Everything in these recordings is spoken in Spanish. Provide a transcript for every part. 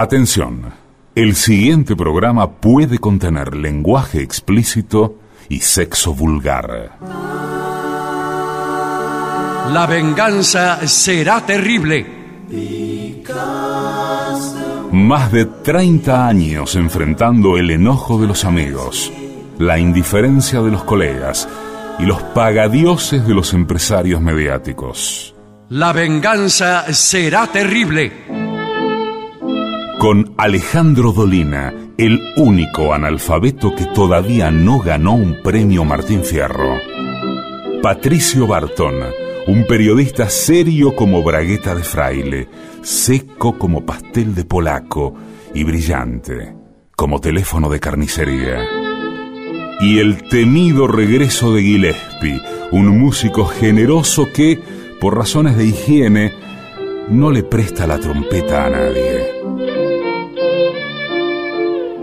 Atención, el siguiente programa puede contener lenguaje explícito y sexo vulgar. La venganza será terrible. Más de 30 años enfrentando el enojo de los amigos, la indiferencia de los colegas y los pagadioses de los empresarios mediáticos. La venganza será terrible. Con Alejandro Dolina, el único analfabeto que todavía no ganó un premio Martín Fierro. Patricio Barton, un periodista serio como bragueta de fraile, seco como pastel de polaco y brillante como teléfono de carnicería. Y el temido regreso de Gillespie, un músico generoso que, por razones de higiene, no le presta la trompeta a nadie.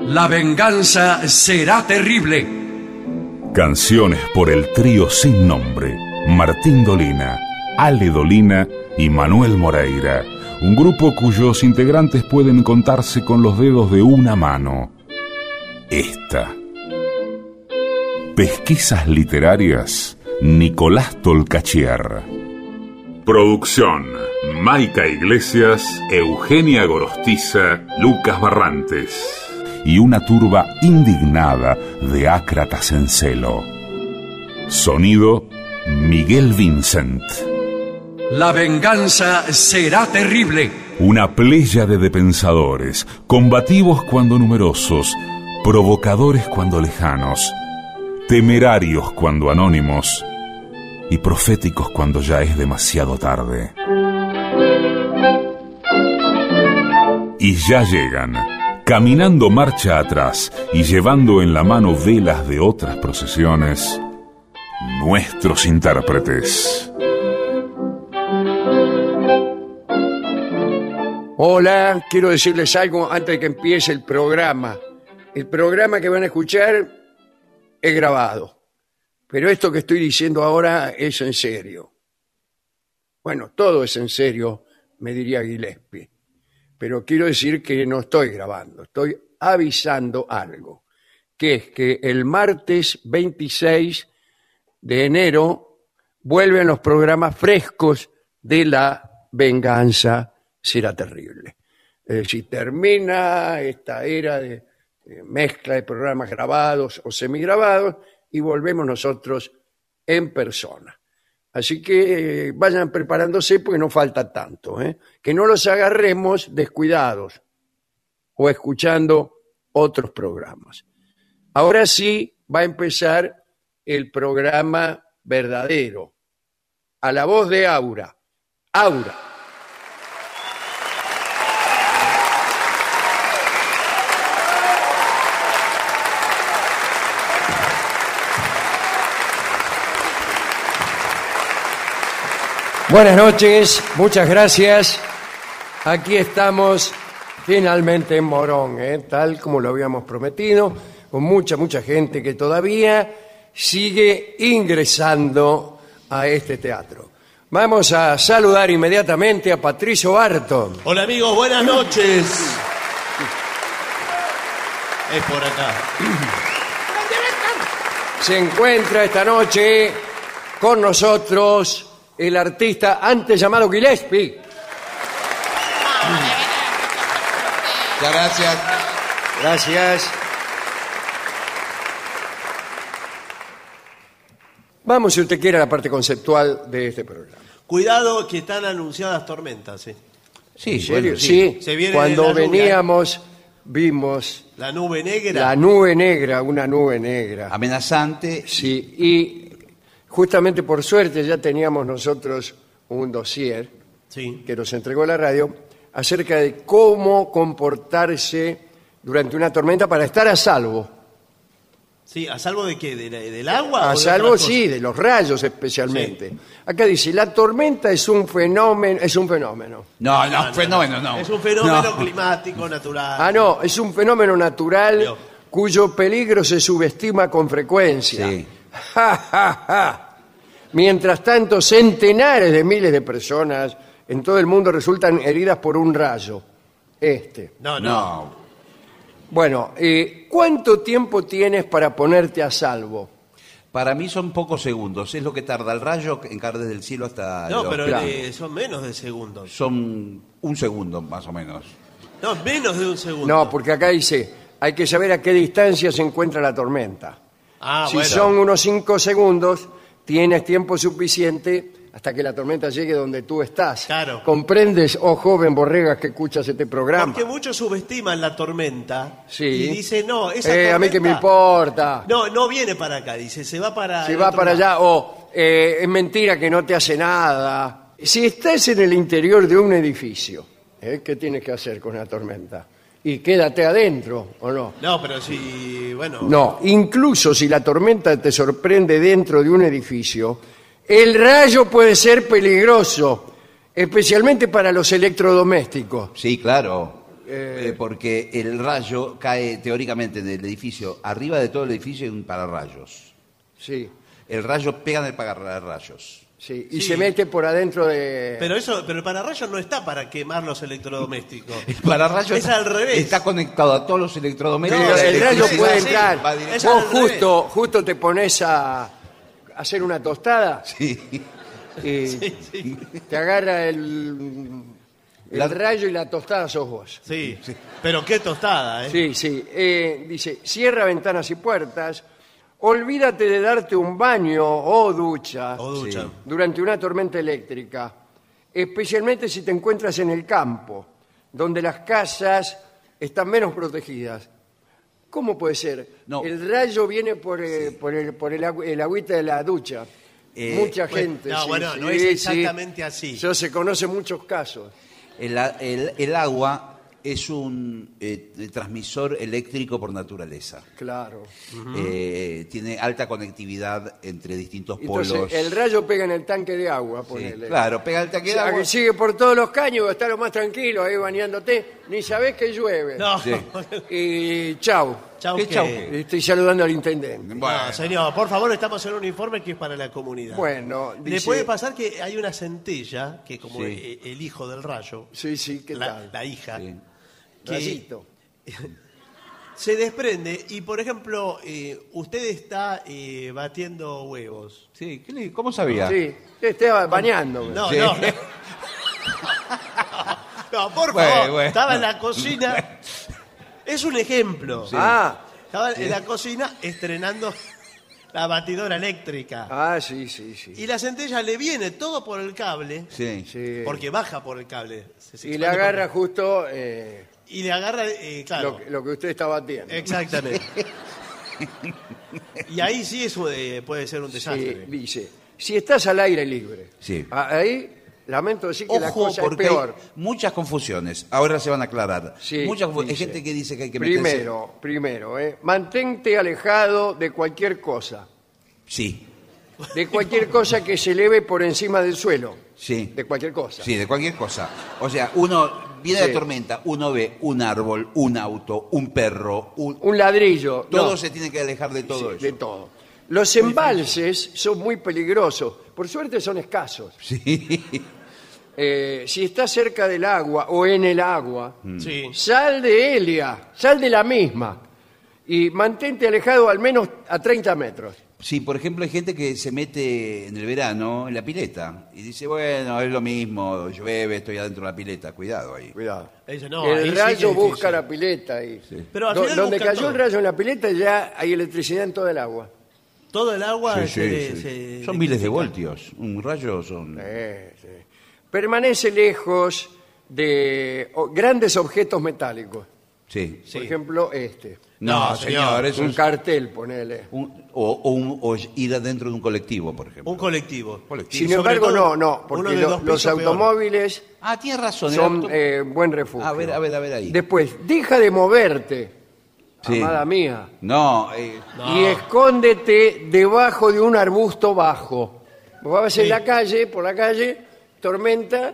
La venganza será terrible. Canciones por el trío sin nombre, Martín Dolina, Ale Dolina y Manuel Moreira, un grupo cuyos integrantes pueden contarse con los dedos de una mano. Esta. Pesquisas literarias, Nicolás Tolcachier. Producción, Maica Iglesias, Eugenia Gorostiza, Lucas Barrantes. Y una turba indignada de ácratas en celo. Sonido, Miguel Vincent. La venganza será terrible. Una pléyade de pensadores, combativos cuando numerosos, provocadores cuando lejanos, temerarios cuando anónimos y proféticos cuando ya es demasiado tarde. Y ya llegan, caminando marcha atrás y llevando en la mano velas de otras procesiones, nuestros intérpretes. Hola, quiero decirles algo antes de que empiece el programa. El programa que van a escuchar es grabado, pero esto que estoy diciendo ahora es en serio. Bueno, todo es en serio, me diría Gillespie, pero quiero decir que no estoy grabando, estoy avisando algo, que es que el martes 26 de enero vuelven los programas frescos de la venganza será terrible. Decir, termina esta era de, de mezcla de programas grabados o semigrabados y volvemos nosotros en persona. Así que eh, vayan preparándose porque no falta tanto. ¿eh? Que no los agarremos descuidados o escuchando otros programas. Ahora sí va a empezar el programa verdadero. A la voz de Aura. Aura. Buenas noches, muchas gracias. Aquí estamos finalmente en Morón, ¿eh? tal como lo habíamos prometido, con mucha, mucha gente que todavía sigue ingresando a este teatro. Vamos a saludar inmediatamente a Patricio Barton. Hola amigos, buenas noches. Es por acá. Se encuentra esta noche con nosotros el artista antes llamado Gillespie. Muchas gracias. Gracias. Vamos, si usted quiere, a la parte conceptual de este programa. Cuidado que están anunciadas tormentas. ¿eh? Sí, ¿En serio? Sí, Se viene cuando la veníamos vimos La nube negra. la nube negra, una nube negra. amenazante. Sí, y justamente por suerte ya teníamos nosotros un dossier Sí. que nos entregó la radio acerca de cómo comportarse durante una tormenta para estar a salvo. Sí, ¿a salvo de qué? ¿De la- ¿Del agua? A salvo, sí, de los rayos especialmente. Acá dice, la tormenta es un fenómeno, es un fenómeno. No, no, fenómeno, no. Es un fenómeno No. climático natural. Ah, no, es un fenómeno natural Dios. cuyo peligro se subestima con frecuencia. Sí. Ja, ja, ja. Mientras tanto, centenares de miles de personas en todo el mundo resultan heridas por un rayo. Este. No, no. No. Bueno, eh, ¿cuánto tiempo tienes para ponerte a salvo? Para mí son pocos segundos. Es lo que tarda el rayo en caer desde el cielo hasta. No, el pero ojo. claro. eh, son menos de segundos. Son un segundo más o menos. No, menos de un segundo. No, porque acá dice, hay que saber a qué distancia se encuentra la tormenta. Ah, si bueno. son unos 5 segundos, tienes tiempo suficiente hasta que la tormenta llegue donde tú estás. Claro. ¿Comprendes, oh joven borrega que escuchas este programa? Porque muchos subestiman la tormenta Sí. y dicen, no, esa Eh, a mí que me tormenta- importa. No, no viene para acá, dice, se va para. si el va para lado. allá, o eh, es mentira que no te hace nada. Si estás en el interior de un edificio, ¿eh? ¿qué tienes que hacer con la tormenta? Y quédate adentro, ¿o no? No, pero si, bueno. No, incluso si la tormenta te sorprende dentro de un edificio, el rayo puede ser peligroso, especialmente para los electrodomésticos. Sí, claro. Eh, porque el rayo cae teóricamente del edificio. Arriba de todo el edificio hay un pararrayos. Sí, El rayo pega en el pararrayos. Sí. Y Sí. se mete por adentro de... Pero eso, pero el pararrayos no está para quemar los electrodomésticos. El pararrayos Es al revés. está conectado a todos los electrodomésticos. No, el sí, rayo sí, puede sí, entrar. Vos revés. justo, justo te pones a hacer una tostada Sí. y te agarra el, el La- rayo y la tostada sos vos. Sí, pero qué tostada, ¿eh? Sí, sí. Eh, dice, cierra ventanas y puertas, olvídate de darte un baño o ducha O ducha. Sí. durante una tormenta eléctrica, especialmente si te encuentras en el campo, donde las casas están menos protegidas. ¿Cómo puede ser? No. El rayo viene por, eh, por, el, por el, agü- el agüita de la ducha. Eh, Mucha bueno, gente. no, sí, bueno, no es sí. exactamente así. Eso se conoce muchos casos. El, a- el- el agua es un eh, transmisor eléctrico por naturaleza. Claro. Eh, tiene alta conectividad entre distintos Entonces, polos. el rayo pega en el tanque de agua, Sí, ponele. claro, pega el tanque O de agua. que sigue por todos los caños, está lo más tranquilo ahí bañándote, ni sabés que llueve. No, Sí. Y chau. chau, ¿Qué que- chau? Estoy saludando al intendente. Bueno. No, señor, por favor, estamos en un informe que es para la comunidad. Bueno, Le dice- puede pasar que hay una centella, que como Sí. e- el hijo del rayo, Sí, sí, ¿qué la, tal? la hija, Sí. Que Rayito. se desprende y, por ejemplo, eh, usted está eh, batiendo huevos. Sí, ¿qué le- ¿cómo sabía? Sí, estaba bañándome. No, Sí. no. no, por Bueno, favor, bueno. estaba en la cocina. Es un ejemplo. Ah, Estaba en la cocina estrenando la batidora eléctrica. ah, sí, sí, sí. Y la centella le viene todo por el cable, Sí. Sí. porque baja por el cable. se- se Y le expande por- agarra justo eh, Y le agarra, eh, claro. lo, que- lo que usted está batiendo. Exactamente. y ahí sí eso eh, puede ser un Sí, desastre. dice, si estás al aire libre, Sí. ahí lamento decir que la Ojo, cosa es peor. muchas confusiones. Ahora se van a aclarar. Sí, muchas confu- Hay dice. gente que dice que hay que meterse... Primero, primero, eh, mantente alejado de cualquier cosa, Sí, de cualquier cosa que se eleve por encima del suelo, sí. de cualquier cosa. Sí, de cualquier cosa. O sea, uno viene Sí. la tormenta, uno ve un árbol, un auto, un perro, un... Un ladrillo, todo no, se tiene que alejar de todo sí, eso. de todo. Los embalses son muy peligrosos, por suerte son escasos. Sí. Eh, si estás cerca del agua o en el agua, Sí. sal de Elia, sal de la misma y mantente alejado al menos a 30 metros. Sí, por ejemplo, hay gente que se mete en el verano en la pileta y dice, bueno, es lo mismo, llueve, estoy adentro de la pileta, cuidado ahí. Cuidado. Dice, no, ahí el sí que rayo es busca difícil. la pileta y Pero al Do- final donde busca cayó todo. el rayo en la pileta ya hay electricidad en todo el agua. Todo el agua Sí, se, sí, sí. se Son miles de voltios. Un rayo son... Eh, sí. Permanece lejos de o- grandes objetos metálicos. Sí. Sí. Por ejemplo, este. No, No, señor, señor. eso Un es... cartel, ponele. un- o, o un- o ir adentro de un colectivo, por ejemplo. Un colectivo. Colectivo. Sin Sobre embargo, todo no, no, uno porque de lo- dos los pisos peor. automóviles Ah, tienes razón. el son auto- eh, buen refugio. A ver, a ver, a ver ahí. Después, deja de moverte, Sí. amada mía, No, eh, No. y escóndete debajo de un arbusto bajo. Vos vas en Sí. la calle, por la calle, tormenta,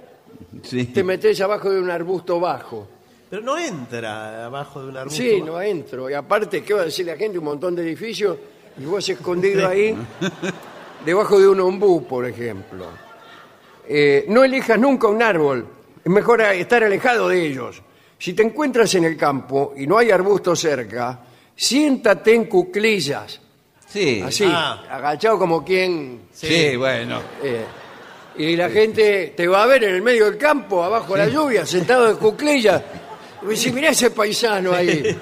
sí. te metes abajo de un arbusto bajo. Pero no entra abajo de un arbusto. Sí, no entro. Y aparte, ¿qué va a decir la gente? Un montón de edificios y vos escondido ahí, debajo de un ombú, por ejemplo. Eh, no elijas nunca un árbol. Es mejor estar alejado de ellos. Si te encuentras en el campo y no hay arbusto cerca, siéntate en cuclillas, Sí. así, Ah. agachado como quien... Sí, bueno. eh, y la gente te va a ver en el medio del campo, abajo de la lluvia, sentado en cuclillas. Dice, mirá ese paisano ahí.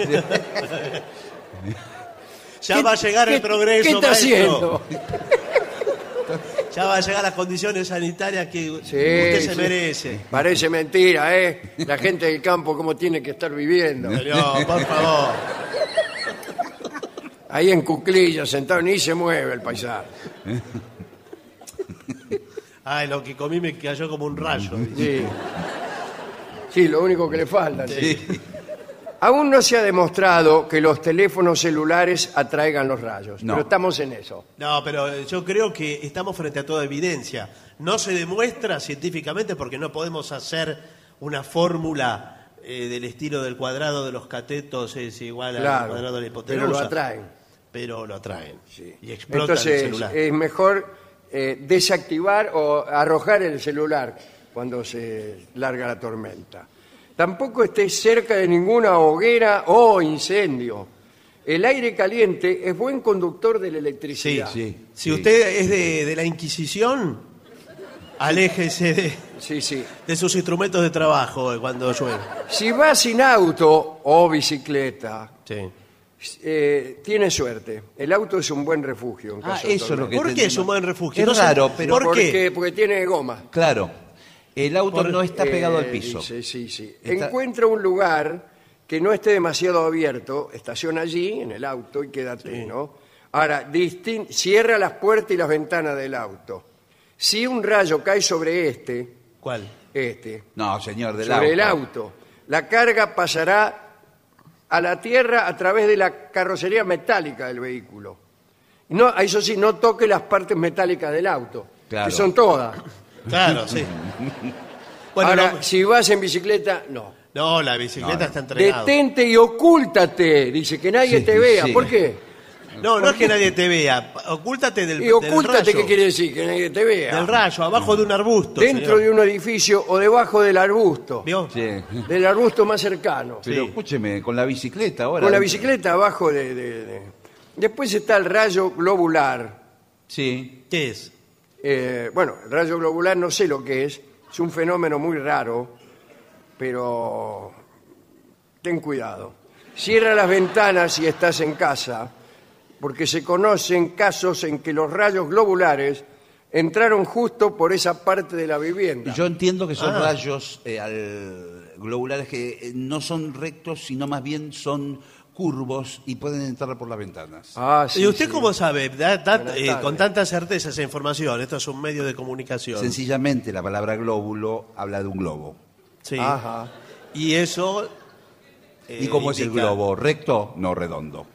Ya ¿Qué- va a llegar el progreso, ¿Qué está maestro. haciendo? Ya va a llegar las condiciones sanitarias que usted se sí. merece. Parece mentira, ¿eh? La gente del campo cómo tiene que estar viviendo. Señor, por favor. Ahí en cuclillas, sentado, ni se mueve el paisano. Ay, lo que comí me cayó como un rayo. dice. Sí. Sí, lo único que le falta. sí. Aún no se ha demostrado que los teléfonos celulares atraigan los rayos, No. pero estamos en eso. No, pero eh, yo creo que estamos frente a toda evidencia. No se demuestra científicamente porque no podemos hacer una fórmula eh, del estilo del cuadrado de los catetos es igual al Claro, cuadrado de la hipotenusa. pero lo atraen. Pero lo atraen. Y explotan el Entonces celular. es mejor eh, desactivar o arrojar el celular cuando se larga la tormenta. Tampoco estés cerca de ninguna hoguera o incendio. El aire caliente es buen conductor de la Sí, electricidad. Sí. Si sí. usted es de, de la Inquisición, aléjese de, sí, sí. de sus instrumentos de trabajo eh, cuando llueve. Si vas sin auto o bicicleta, Sí. eh, tienes suerte. El auto es un buen refugio. En Ah, caso de eso es lo tormenta. que ¿Por qué es un buen refugio? Es No sé- raro, pero... ¿Por Porque, qué? porque tiene goma. Claro. El auto Por- no está pegado al Eh, piso. dice, sí, sí. Está- Encuentra un lugar que no esté demasiado abierto, estaciona allí en el auto y quédate, ¿no? Ahora, distin- cierra las puertas y las ventanas del auto. Si un rayo cae sobre este, ¿Cuál? este, No, señor, del sobre auto. el auto, la carga pasará a la tierra a través de la carrocería metálica del vehículo. No, eso sí, no toque las partes metálicas del auto, Claro. que son todas. Claro, sí. Bueno, Ahora, no, si vas en bicicleta, no. no, la bicicleta No, no. está entrenada. Detente y ocúltate, dice que nadie Sí, te vea. sí. ¿Por qué? No, no es que nadie te vea. Ocúltate del, Y del ocúltate, rayo. ¿qué quiere decir? Que nadie te vea. Del rayo, abajo de un arbusto. Dentro señor. de un edificio o debajo del arbusto. ¿Vio? Sí. Del arbusto más cercano. Pero Sí. escúcheme, con la bicicleta ahora. Con la bicicleta abajo de, de- de- Después está el rayo globular. Sí. ¿Qué es? Eh, bueno, el rayo globular no sé lo que es. Es un fenómeno muy raro. Pero ten cuidado. Cierra las ventanas si estás en casa, porque se conocen casos en que los rayos globulares entraron justo por esa parte de la vivienda. Yo entiendo que son Ah. rayos eh, al- globulares que eh, no son rectos, sino más bien son curvos y pueden entrar por las ventanas. Ah, sí, ¿Y usted sí. cómo sabe? Da- da- Buenas eh, con tanta certeza esa información. Esto es un medio de comunicación. Sencillamente la palabra glóbulo habla de un globo. Sí. Ajá. Y eso. eh, ¿Y cómo es el globo? ¿Recto? No redondo.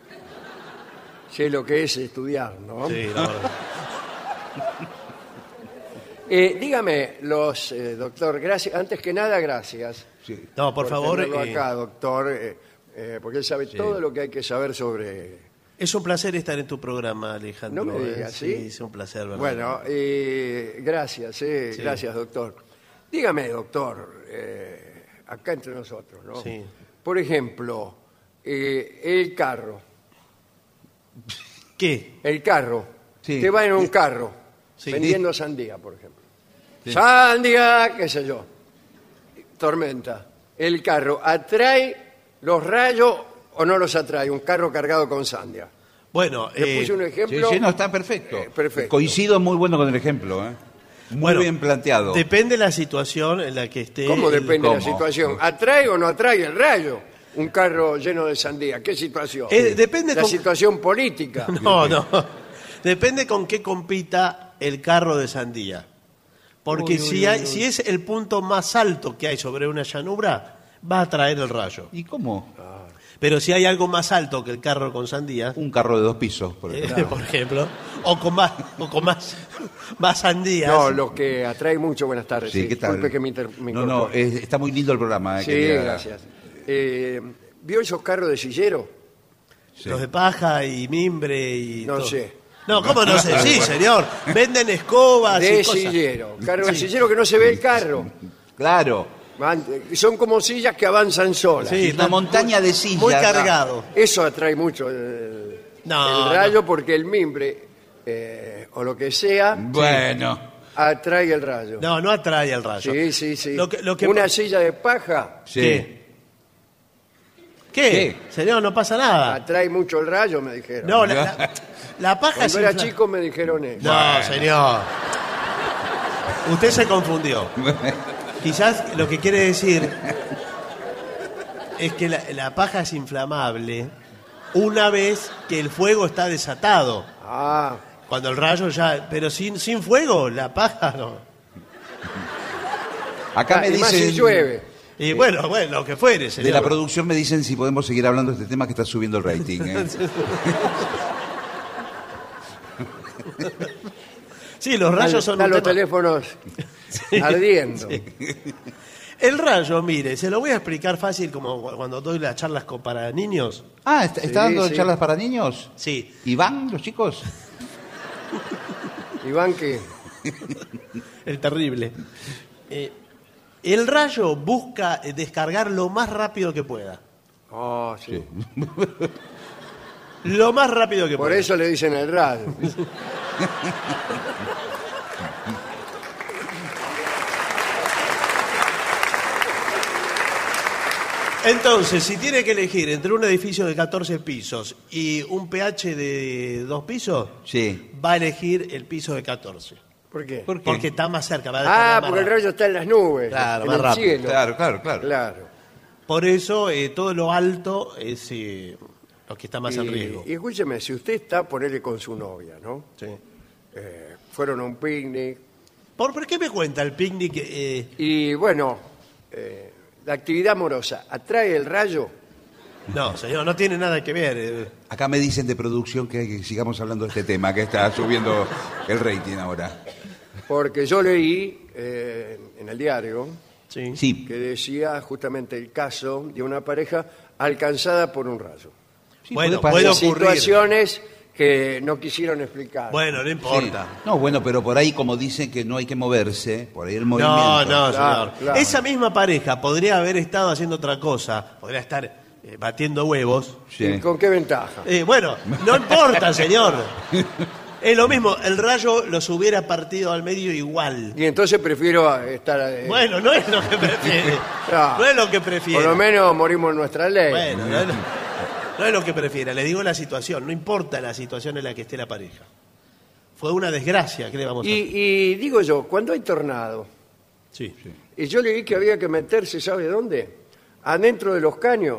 Sé lo que es estudiar, ¿no? Sí, verdad. Eh, dígame, los, eh, doctor, gracias, antes que nada, gracias. Sí. No, por, favor. tenerlo eh, acá, doctor, eh, porque él sabe todo lo que hay que saber sobre... es un placer estar en tu programa, Alejandro. No me eh. digas, Sí, ¿sí? es un placer, ¿verdad? Bueno, eh, gracias, eh, Sí. gracias, doctor. Dígame, doctor, acá entre nosotros, ¿no? Sí. Por ejemplo, el carro, ¿Qué? el carro, Sí. te va en un carro, Sí. vendiendo sandía, por ejemplo. Sandía, qué sé yo, tormenta. El carro, ¿atrae los rayos o no los atrae? Un carro cargado con sandía. Bueno, Le eh, puse un ejemplo. sí, no, está perfecto. Eh, perfecto. Coincido muy bueno con el ejemplo. ¿eh? Muy bueno, bien planteado. Depende de la situación en la que esté. ¿Cómo el- depende de la ¿Cómo? situación? ¿Atrae o no atrae el rayo? Un carro lleno de sandía. ¿Qué situación? Eh, depende La con- situación política. No, no. Depende con qué compita el carro de sandía. Porque si, uy, hay- uy. si es el punto más alto que hay sobre una llanura, va a traer el rayo. ¿Y cómo? Pero si hay algo más alto que el carro con sandía, Un carro de dos pisos, por eh, ejemplo. por ejemplo, o con más, o con más, más sandías. No, lo que atrae mucho. Buenas tardes. Sí, ¿qué tal? Disculpe que me, inter- me no, no, incorpore. es- está muy lindo el programa. eh, Sí, quería- gracias. Eh, ¿Vio esos carros de sillero? Sí. Los de paja y mimbre y No todo. sé. No, ¿cómo no sé? Sí, señor. Venden escobas y De cosas. sillero. Carro de sillero que no se ve el carro. Claro. Van- son como sillas que avanzan solas. Sí, Una montaña de sillas. Muy cargado. Eso atrae mucho el, No, el rayo porque el mimbre eh, o lo que sea Bueno. atrae el rayo. No, no atrae el rayo. sí, sí, sí. Lo que, lo que- Una silla de paja Sí. ¿Qué? ¿Qué? ¿Qué? Señor, no pasa nada. atrae mucho el rayo, me dijeron. No, la, la- la paja es Cuando era infla- chico me dijeron eso. No, señor. Usted se confundió. Quizás lo que quiere decir es que la, la paja es inflamable una vez que el fuego está desatado. Ah, Cuando el rayo ya... Pero sin, sin fuego, la paja no. Acá me y más dicen. si llueve. Y bueno, bueno, lo que fuere, De señor. la producción me dicen si podemos seguir hablando de este tema que está subiendo el rating. ¿eh? Sí, los rayos son Están los tema- teléfonos ardiendo. El rayo, mire, se lo voy a explicar fácil como cu- cuando doy las charlas co- para niños. Ah, ¿está, está Sí, dando sí. charlas para niños? Sí. ¿Y van los chicos? Iván, que El terrible. Eh, el rayo busca eh, descargar lo más rápido que pueda. Oh, sí. Lo más rápido que Por pueda. eso le dicen el rayo. Entonces, si tiene que elegir entre un edificio de 14 pisos y un pH de 2 pisos, Sí. va a elegir el piso de 14. ¿Por qué? ¿Por qué? Porque está más cerca. Va a Ah, descargar más porque el rápido. rayo está en las nubes, Claro, en más el rápido. cielo. Claro, claro, claro. Claro. Por eso, eh, todo lo alto es eh, lo que está más en Y, riesgo. y escúcheme, si usted está, ponele con su novia, ¿no? Sí. Eh, fueron a un picnic ¿Por, por qué me cuenta el picnic? eh, y, bueno, eh, la actividad amorosa atrae el rayo. no, señor, no tiene nada que ver. eh. Acá me dicen de producción que, que sigamos hablando de este tema, que está subiendo el rating ahora. Porque yo leí eh, en el diario Sí. Sí, que decía justamente el caso de una pareja alcanzada por un rayo. sí, Bueno, puede puede ocurrir. Situaciones que no quisieron explicar. Bueno, no Sí. importa. No, bueno, pero por ahí como dicen que no hay que moverse, por ahí el No, movimiento. no, Claro, señor. claro. Esa misma pareja podría haber estado haciendo otra cosa. Podría estar eh, batiendo huevos. Sí. ¿Y ¿Con qué ventaja? Eh, bueno, no importa, señor. Es lo mismo, el rayo los hubiera partido al medio igual. Y entonces prefiero estar... eh, Bueno, no es lo que prefiere. No. No es lo que prefiere. por lo menos morimos en nuestra ley. Bueno, no es, lo, no es lo que prefiera. Le digo la situación. No importa la situación en la que esté la pareja. Fue una desgracia, ¿qué le vamos a Y, y digo yo, cuando hay tornado, Sí. y yo leí que había que meterse, ¿sabe dónde? Adentro de los caños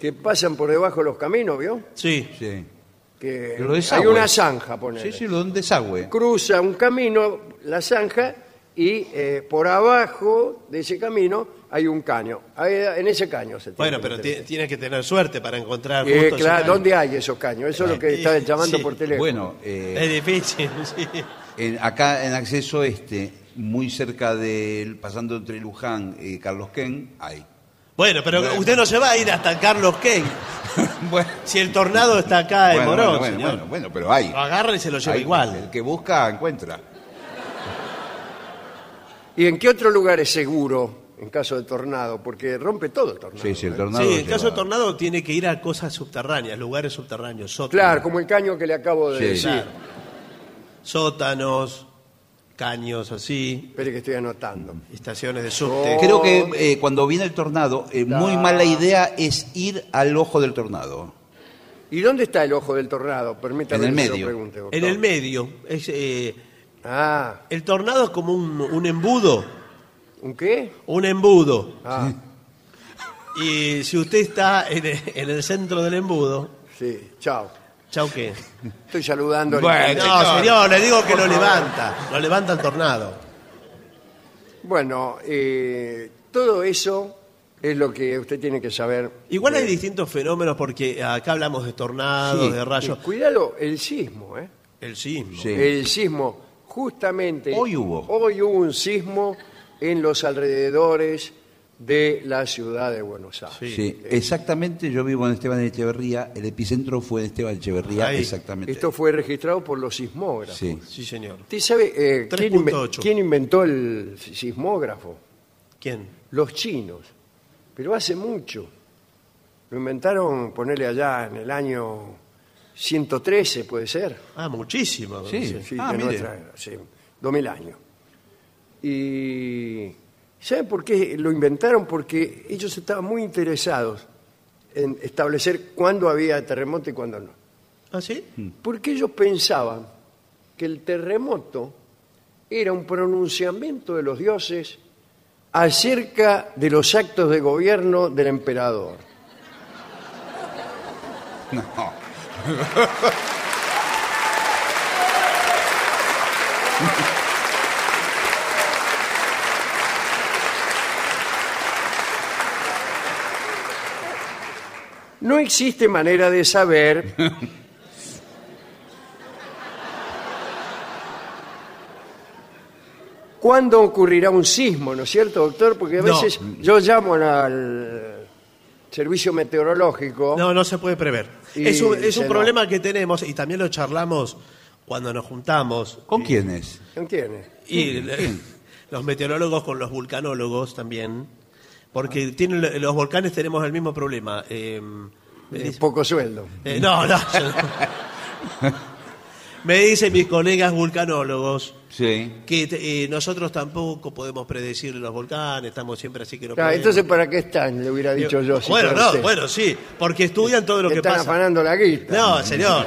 que pasan por debajo de los caminos, ¿vio? Sí. Sí. Que Pero hay desagüe. una zanja, ponele. Sí, sí, lo de un desagüe. Cruza un camino, la zanja, y eh, por abajo de ese camino hay un caño. Ahí, en ese caño se tiene Bueno, que pero meter. ti- tiene que tener suerte para encontrar Eh, justo ese claro, caño. ¿Dónde hay esos caños? Eso es lo que Eh, está llamando sí. por teléfono. Bueno, eh, Es difícil, sí. en- acá en acceso este, muy cerca del, pasando entre Luján y Carlos Ken, hay. Bueno, pero usted no se va a ir hasta Carlos Ken. bueno, Si el tornado está acá en bueno, Morón, bueno, bueno, señor. bueno, bueno, pero hay. Lo agarra y se lo lleva Hay. igual. El que busca, encuentra. ¿Y en qué otro lugar es seguro en caso de tornado? Porque rompe todo el tornado. Sí, sí, el ¿eh? tornado. Sí, en caso de tornado tiene que ir a cosas subterráneas, lugares subterráneos, sótanos, Claro, como el caño que le acabo de Sí. decir. Claro. sótanos, caños así, Espere que estoy anotando. estaciones de subte. Oh. Creo que eh, cuando viene el tornado, eh, muy mala idea es ir al ojo del tornado. ¿Y dónde está el ojo del tornado? Permítame En el que se lo medio. pregunte. En el medio, es, eh, Ah, el tornado es como un, un embudo, ¿un qué? un embudo. Ah, Y si usted está en el, en el centro del embudo, sí, chao. chau qué. Estoy saludando. al Bueno. intendente. No, señor, le digo que lo levanta, lo levanta el tornado. Bueno, eh, todo eso es lo que usted tiene que saber. Igual de- hay distintos fenómenos porque acá hablamos de tornados, Sí, de Eh, rayos. Cuidado, el sismo, ¿eh? El sismo. Sí. El sismo, justamente. Hoy hubo. Hoy hubo un sismo en los alrededores de la ciudad de Buenos Aires. Sí. Sí, exactamente. Yo vivo en Esteban de Echeverría. El epicentro fue en Esteban de Echeverría, Ahí. exactamente. Esto fue registrado por los sismógrafos. Sí. Sí, señor. ¿Usted sabe eh, quién, inve- 3.8. quién inventó el sismógrafo? ¿Quién? Los chinos. Pero hace mucho. Lo inventaron, ponerle allá en el año 113, puede ser. Ah, muchísimo. Sí. Sí, Ah, de mire. nuestra era, sí, 2000 años. Y ¿saben por qué lo inventaron? Porque ellos estaban muy interesados en establecer cuándo había terremoto y cuándo no. ¿Ah, sí? Porque ellos pensaban que el terremoto era un pronunciamiento de los dioses acerca de los actos de gobierno del emperador. No. No existe manera de saber cuándo ocurrirá un sismo, ¿no es cierto, doctor? Porque a No. veces yo llamo al servicio meteorológico. No, no se puede prever. Y es un, es dice un no. problema que tenemos y también lo charlamos cuando nos juntamos. ¿Con quiénes? ¿Entiendes? Y los meteorólogos con los vulcanólogos también. Porque tienen, los volcanes tenemos el mismo problema. Eh, Eh, poco sueldo. eh, no, no. yo no. me dicen mis colegas vulcanólogos Sí. que eh, nosotros tampoco podemos predecir los volcanes, estamos siempre así que no Claro, podemos. entonces, ¿para qué están? Le hubiera dicho yo. si bueno, fuera no, usted. bueno, sí, porque estudian todo lo que Están pasa. afanando la guita. No, señor.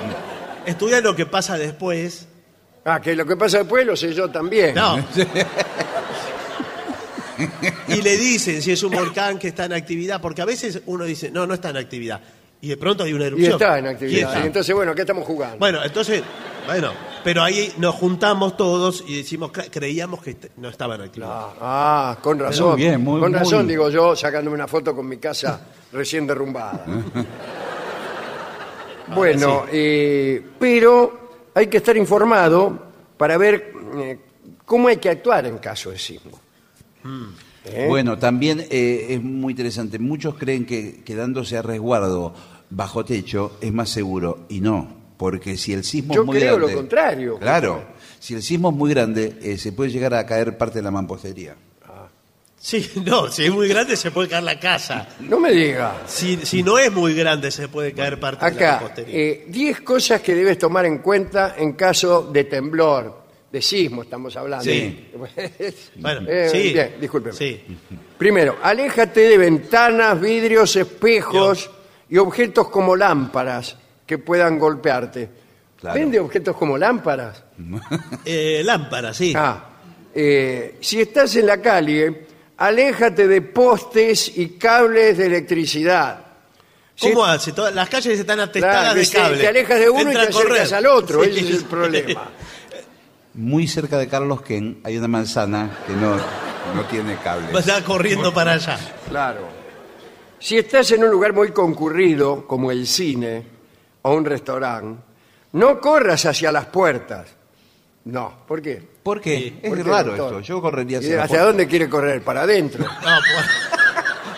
Estudian lo que pasa después. Ah, que lo que pasa después lo sé yo también. No. y le dicen si es un volcán que está en actividad, porque a veces uno dice, no, no está en actividad. Y de pronto hay una Y erupción. está en Y actividad. está. Y entonces, bueno, ¿qué estamos jugando? Bueno, entonces, bueno, pero ahí nos juntamos todos y decimos, "Cre- creíamos que no estaba en actividad. Ah, ah, con razón. Muy bien, muy- con razón, muy- digo yo, sacándome una foto con mi casa recién derrumbada. bueno, eh, pero hay que estar informado para ver eh, cómo hay que actuar en caso de sismo. ¿Eh? Bueno, también eh, es muy interesante. Muchos creen que quedándose a resguardo bajo techo es más seguro y no, porque si el sismo Yo es muy creo lo grande. contrario. Claro, si el sismo es muy grande, eh, se puede llegar a caer parte de la mampostería. Sí, no, si es muy grande se puede caer la casa. No me diga. Si, si no es muy grande se puede caer parte de la Acá, mampostería. eh, 10 cosas que debes tomar en cuenta en caso de temblor, de sismo estamos hablando. Sí. Bueno, Eh, sí. bien, discúlpeme. Sí. Primero, aléjate de ventanas, vidrios, espejos y objetos como lámparas que puedan golpearte. Claro. ¿Vende objetos como lámparas? Eh, lámpara, sí. Ah, eh, si estás en la calle, aléjate de postes y cables de electricidad. Si- ¿Cómo hace? Todas, las calles están atestadas Claro, de viste, cable. te alejas de uno y te acercas al otro, ese es el problema. Muy cerca de Carlos Ken hay una manzana que no, no tiene cable. Vas corriendo para allá. Claro. Si estás en un lugar muy concurrido, como el cine o un restaurante, no corras hacia las puertas. No, ¿por qué? ¿Por qué? Es ¿Por qué, raro doctor? esto. Yo correría ¿Y hacia, la ¿Hacia puerta. dónde quiere correr? ¿Para adentro? No, por-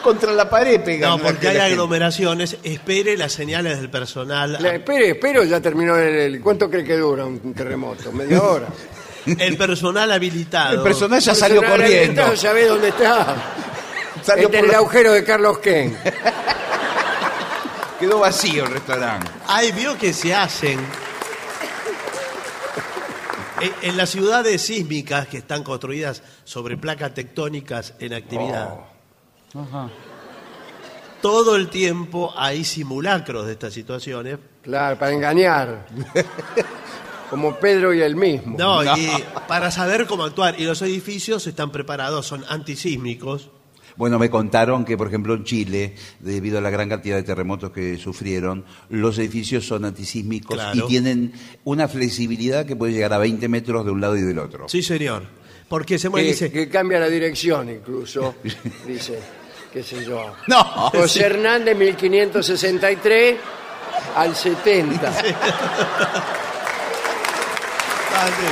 Contra la pared pega. no, porque hay aglomeraciones. Espere las señales del personal. Le- espere, espero, ya terminó el, el- ¿Cuánto cree que dura un terremoto? ¿Media hora? El personal habilitado. El personal ya salió Personal corriendo. habilitado, ¿Sabe dónde está? Salió por en el la- agujero de Carlos Ken. Quedó vacío el restaurante. Hay vio que se hacen. En- En las ciudades sísmicas que están construidas sobre placas tectónicas en actividad, Oh. Todo el tiempo hay simulacros de estas situaciones. Claro, para engañar. Como Pedro y el mismo. No, y para saber cómo actuar. Y los edificios están preparados, son antisísmicos. Bueno, me contaron que, por ejemplo, en Chile, debido a la gran cantidad de terremotos que sufrieron, los edificios son antisísmicos Claro. y tienen una flexibilidad que puede llegar a 20 metros de un lado y del otro. Sí, señor. Porque se mueve que, dice, que cambia la dirección incluso, dice, qué sé yo. No. José Hernández, 1563 al 70. "Ah, sí".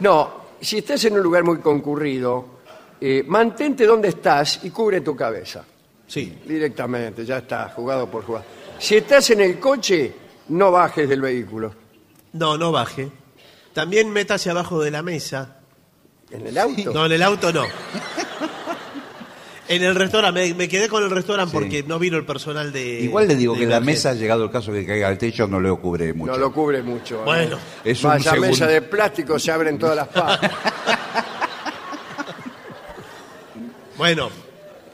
No, si estás en un lugar muy concurrido, eh, mantente donde estás y cubre tu cabeza. Sí. Directamente, ya está, jugado por jugado. Si estás en el coche, no bajes del vehículo. No, no baje. También métase abajo de la mesa. ¿En el auto? No, en el auto no. En el restaurante, me, me quedé con el restaurante Sí. porque no vino el personal de. Igual le digo de que la emergencia. mesa, llegado el caso que caiga al techo, no lo cubre mucho. No lo cubre mucho. ¿eh? Bueno, es un Vaya segundo. mesa de plástico, se abren todas las patas. bueno.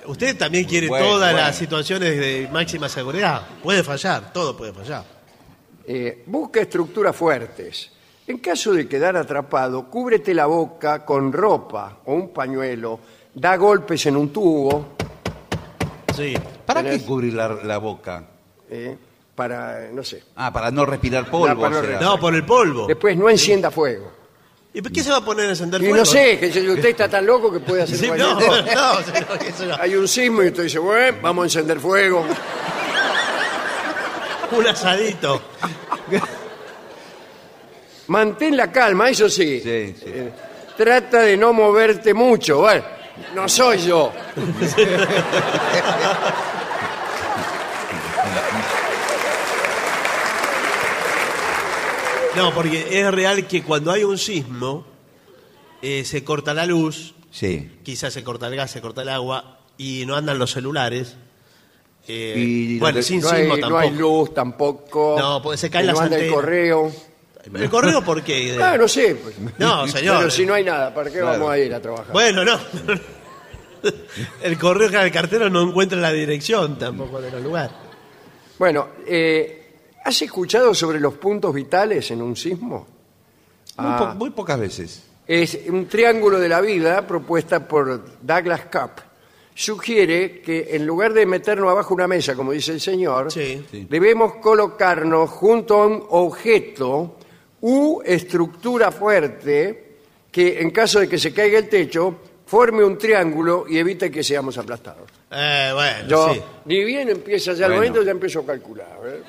Usted también quiere Bueno, todas bueno. las situaciones de máxima seguridad. Puede fallar, todo puede fallar. Eh, busca estructuras fuertes. En caso de quedar atrapado, cúbrete la boca con ropa o un pañuelo, da golpes en un tubo Sí. ¿Para Tenés- qué cubrir la, la boca? eh, para, no sé. Ah, para no respirar polvo. para no o sea. No, por el polvo. Después no encienda fuego. ¿Y por qué se va a poner a encender Y fuego? no sé, que usted está tan loco que puede hacer Sí, cualquier no, cosa. no, eso no. Hay un sismo y usted dice, bueno, vamos a encender fuego. Un asadito. Mantén la calma, eso sí. Sí, sí. Eh, trata de no moverte mucho. Bueno, no soy yo. No, porque es real que cuando hay un sismo, eh, se corta la luz, Sí. quizás se corta el gas, se corta el agua, y no andan los celulares. Eh, Y bueno, sin No sismo hay, no tampoco. hay luz tampoco. No, porque se caen no las anda el correo. ¿El correo por qué? Ah, no sé. pues. No, señor. Pero si no hay nada, ¿para qué Claro. vamos a ir a trabajar? Bueno, no. El correo que el cartero no encuentra la dirección tampoco del lugar. Bueno, eh, ¿has escuchado sobre los puntos vitales en un sismo? Muy, Ah. po- muy pocas veces. Es un triángulo de la vida propuesta por Douglas Cup. Sugiere que en lugar de meternos abajo una mesa, como dice el señor, Sí. Sí. debemos colocarnos junto a un objeto u estructura fuerte que en caso de que se caiga el techo forme un triángulo y evite que seamos aplastados. Eh, bueno, Yo, sí. ni bien empieza ya el Bueno. momento, ya empiezo a calcular. A ver,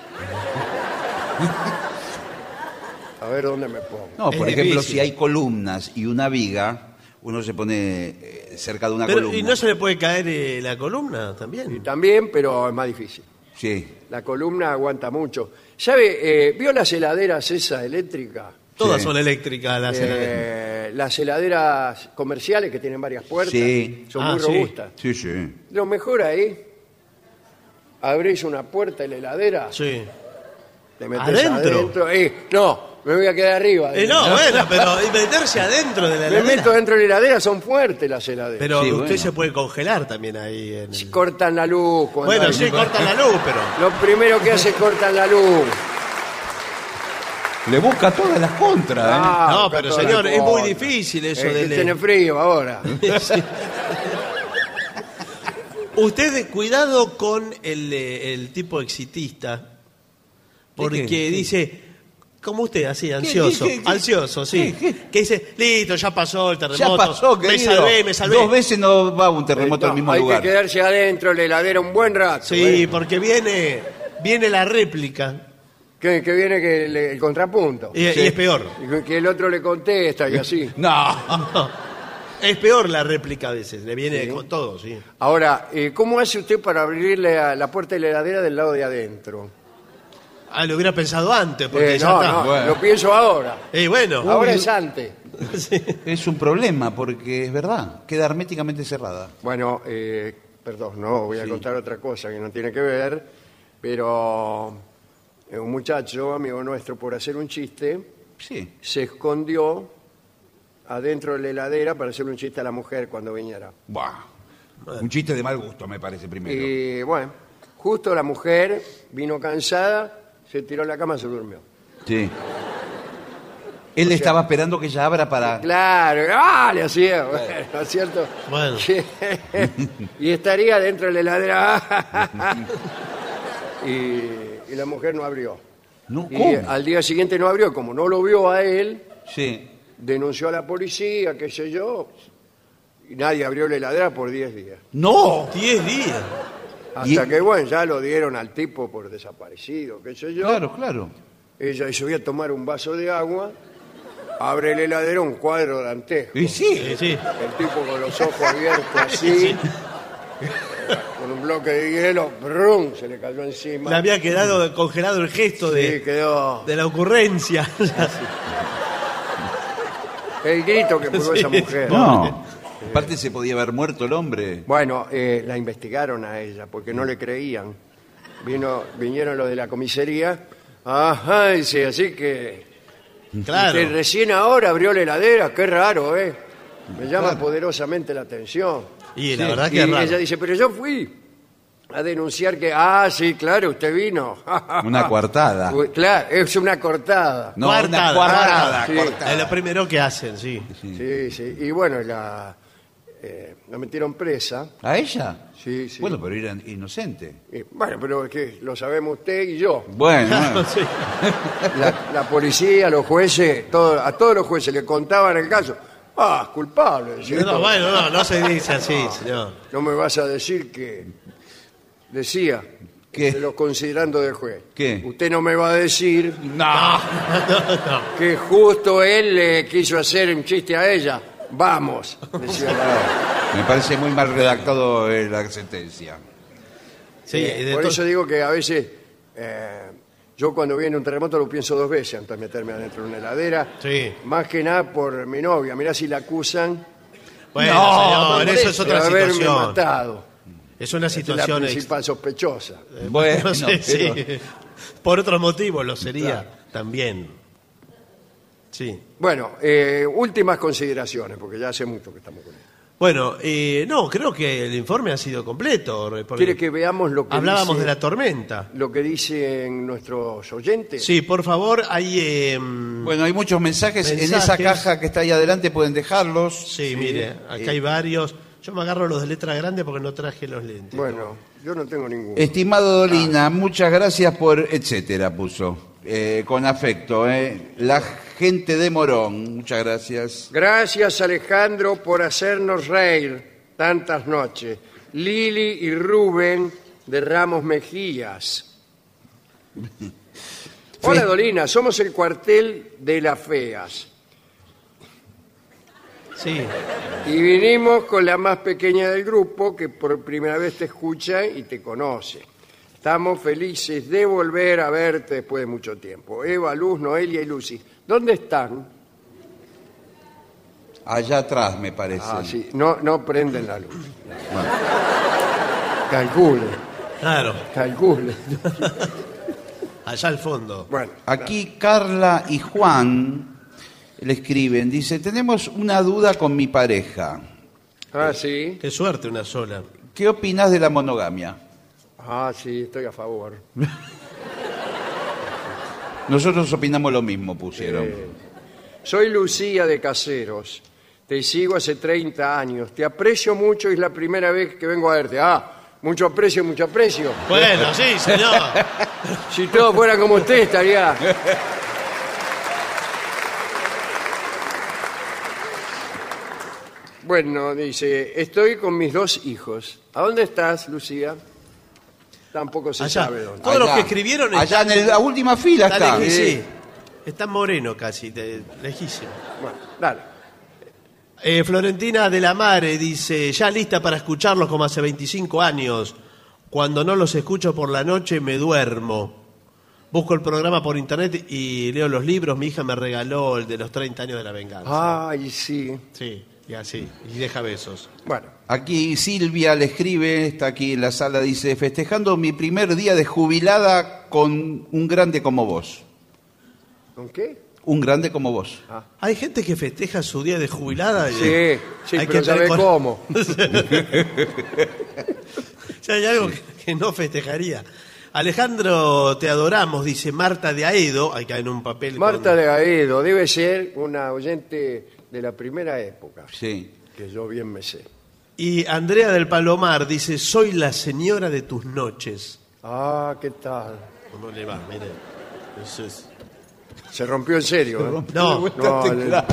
a ver dónde me pongo. No, Es por ejemplo, difícil. si hay columnas y una viga, uno se pone eh, cerca de una Pero, columna. ¿Y no se le puede caer eh, la columna Y también? también, pero es más difícil. Sí. La columna aguanta mucho. ¿Sabe? eh, ¿Vio las heladeras esa eléctrica? Todas Sí. son eléctricas las heladeras. Eh, las heladeras comerciales que tienen varias puertas. Sí. Son Ah, muy sí. robustas. Sí, sí. Lo mejor ahí, abrís una puerta de la heladera, Sí. te metes ¿Adentro? adentro. eh, no, me voy a quedar arriba. Eh, no, bueno, pero y meterse adentro de la Me heladera. meto dentro de la heladera, son fuertes las heladeras. Pero Sí, usted bueno. se puede congelar también ahí. En el- Cortan la luz. cuando Bueno, hay- sí, cortan la luz, pero... Lo primero que hace es cortan la luz. Le busca todas las contras, ¿eh? Ah, no, pero la señor, es muy difícil eso Eh, que del... tiene frío ahora. Usted, cuidado con el, eh, el tipo exitista, porque qué? dice, como usted, así, ansioso, qué, qué? ansioso, sí, ¿Qué, que dice, listo, ya pasó el Ya terremoto, pasó, me salvé, me salvé. Dos veces no va un terremoto No, al mismo hay lugar. que quedarse adentro de la heladera un buen rato. Sí, ¿eh? porque viene, viene la réplica, Que, que viene que le- el contrapunto. y, es peor. Y que- el otro le contesta y así. No. Es peor la réplica a veces, le viene con todo, sí. Ahora, eh, ¿cómo hace usted para abrirle la puerta de la heladera del lado de adentro? Ah, lo hubiera pensado antes, porque Eh, ya no, está. no, Bueno. lo pienso ahora. Y bueno, Ahora es antes. Es un problema porque es verdad, queda herméticamente cerrada. Bueno, eh, perdón, no, voy a contar otra cosa que no tiene que ver, pero eh, un muchacho, amigo nuestro, por hacer un chiste, Sí. se escondió adentro de la heladera para hacerle un chiste a la mujer cuando viniera. Buah. Un chiste de mal gusto, me parece primero. Y bueno, justo la mujer vino cansada, se tiró en la cama y se durmió. Sí. Él estaba esperando que ella abra para. Claro, ¡ah! Le hacía, bueno, ¿no es cierto? Bueno. Y estaría dentro de la heladera. y, y la mujer no abrió. No, Y ¿cómo? al día siguiente no abrió, como no lo vio a él, Sí. denunció a la policía, qué sé yo, y nadie abrió la heladera por 10 días. ¡No! 10 días. Hasta Y- que, bueno, ya lo dieron al tipo por desaparecido, qué sé yo. Claro, claro. Ella dice, voy a tomar un vaso de agua, abre la heladera, un cuadro dantesco. Y sí. Sí, sí. El tipo con los ojos abiertos así, con un bloque de hielo, brum, se le cayó encima. Le había quedado congelado el gesto Sí, de, quedó. de la ocurrencia. El grito que pegó esa mujer. No. Aparte se podía haber muerto el hombre. Bueno, eh, la investigaron a ella porque no le creían. Vino, vinieron los de la comisaría. Ajá, dice, así que, Claro. que recién ahora abrió la heladera, qué raro, ¿eh? Me llama poderosamente la atención. Y la Sí, verdad Y que es raro. ella dice, pero yo fui a denunciar que, ah, sí, claro, usted vino. Una coartada. Uy, Claro, es una cortada. No, Coartada. una cuartada. Ah, sí. cortada. Es lo primero que hacen, sí. Sí, sí. Y bueno, la, eh, la metieron presa. ¿A ella? Sí, sí. Bueno, pero era inocente. Bueno, pero es que lo sabemos usted y yo. Bueno, bueno. Sí. La, la policía, los jueces, todo- a todos los jueces le contaban el caso. Ah, culpable. decía, No, bueno, no, no se dice así, señor. No me vas a decir que decía, ¿Qué? de los considerando de juez. ¿Qué? Usted no me va a decir No. que justo él le quiso hacer un chiste a ella. Vamos, decía la- Me parece muy mal redactado eh, la sentencia. Sí, Eh, de por to- eso digo que a veces eh, yo cuando viene un terremoto lo pienso dos veces antes de meterme adentro de una heladera. Sí. Más que nada por mi novia. Mirá si la acusan Bueno, No, señor, eso es de otra haberme situación. matado. Es una Es la situación ex- principal sospechosa. Bueno, no sé, pero- sí. Por otro motivo lo sería también. Sí. Bueno, eh, últimas consideraciones, porque ya hace mucho que estamos con esto. Bueno, eh, no, creo que el informe ha sido completo. ¿Quiere que veamos lo que, Hablábamos dice- de la tormenta. lo que dicen nuestros oyentes? Sí, por favor, hay... eh, Bueno, hay muchos mensajes. En esa caja que está ahí adelante pueden dejarlos. sí, mire, acá hay varios. Yo me agarro los de letra grande porque no traje los lentes. Bueno, yo no tengo ninguno. Estimado Dolina, muchas gracias por etcétera, puso. Eh, con afecto, ¿eh? La gente de Morón, muchas gracias. Gracias Alejandro por hacernos reír tantas noches. Lili y Rubén de Ramos Mejías. Hola Dolina, somos el cuartel de las feas Sí, y vinimos con la más pequeña del grupo que por primera vez te escucha y te conoce. Estamos felices de volver a verte después de mucho tiempo. Eva, Luz, Noelia y Lucy. ¿Dónde están? Allá atrás, me parece. Ah, sí, no, no prenden la luz. Calcule, claro, calcule. allá al fondo. Bueno, Aquí Carla y Juan le escriben, dice, tenemos una duda con mi pareja. ah, sí, Qué suerte una sola. ¿Qué opinas de la monogamia? Ah, sí, estoy a favor. Nosotros opinamos lo mismo, pusieron. Soy Lucía de Caseros. Te sigo hace 30 años. Te aprecio mucho y es la primera vez que vengo a verte. Ah, mucho aprecio, mucho aprecio. Bueno, sí, señor. Si todo fuera como usted, estaría. Bueno, dice, estoy con mis dos hijos. ¿A dónde estás, Lucía? Tampoco se Allá. sabe dónde. Todos los Allá. que escribieron Allá en el- la última fila Está está. sí. Está moreno casi, de- lejísimo. Bueno, dale. Eh, Florentina de la Mare dice, ya lista para escucharlos como hace 25 años. Cuando no los escucho por la noche me duermo. Busco el programa por internet y leo los libros. Mi hija me regaló el de los 30 años de la venganza. Ay, sí. Sí, y así. Y deja besos. Bueno, Aquí Silvia le escribe, está aquí en la sala, dice, festejando mi primer día de jubilada con un grande como vos. ¿con qué? Un grande como vos. Hay gente que festeja su día de jubilada. y- Sí, sí, Hay pero que ¿sabe cor- cómo? Ya hay algo que, que no festejaría. Alejandro, te adoramos, dice Marta de Aedo. Hay que en un papel. Marta con- de Gaedo debe ser una oyente de la primera época, Sí. que yo bien me sé. Y Andrea del Palomar dice: Soy la señora de tus noches. Ah, ¿qué tal? ¿Cómo le va? Mire. Eso es- Se rompió en serio. ¿eh? No, No, le-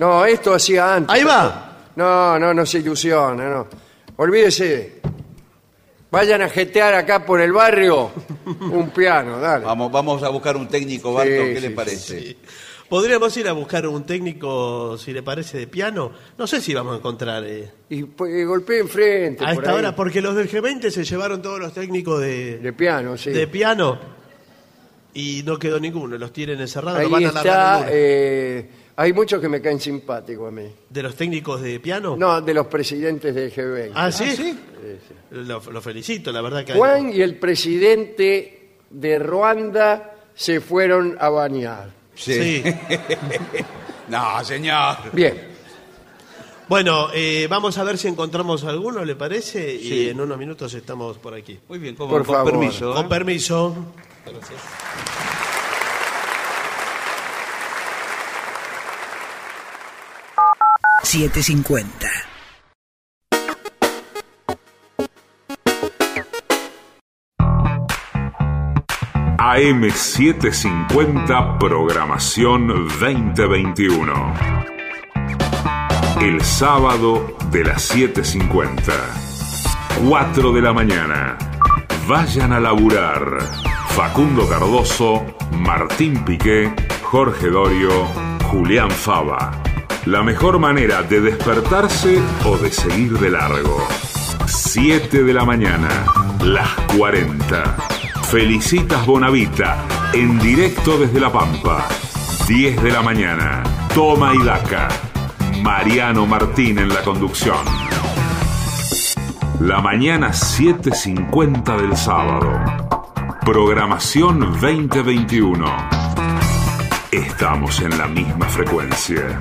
no, esto hacía antes. ahí va. No, no, no se ilusione, no. Olvídese. Vayan a jetear acá por el barrio un piano, dale. Vamos, vamos a buscar un técnico, Barton, Sí, ¿qué le sí, parece? ¿Podríamos ir a buscar un técnico, si le parece, de piano? No sé si vamos a encontrar eh, Y pues, golpee enfrente. a por esta ahí. hora, porque los del G20 se llevaron todos los técnicos de, De piano, sí. de piano y no quedó ninguno. Los tienen encerrados, Ahí van a está eh, Hay muchos que me caen simpáticos a mí. ¿De los técnicos de piano? No, de los presidentes del G20. Ah, ¿sí? Lo, lo felicito, la verdad que... Juan y el presidente de Ruanda se fueron a bañar. Sí. No, señor. Bien, Bueno, eh, vamos a ver si encontramos alguno, ¿le parece? Y en unos minutos estamos por aquí. Muy bien, con, Por con favor. permiso. ¿eh? Con permiso. Siete cincuenta. AM750 Programación 2021. El sábado de las 7.50. 4 de la mañana. Vayan a laburar. Facundo Cardoso, Martín Piqué, Jorge Dorio, Julián Fava. La mejor manera de despertarse o de seguir de largo. 7 de la mañana, las 40. Felicitas Bonavita, en directo desde La Pampa. 10 de la mañana, Toma y Daca. Mariano Martín en la conducción. La mañana 7.50 del sábado. Programación 2021. Estamos en la misma frecuencia.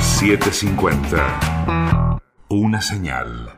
7.50. Una señal.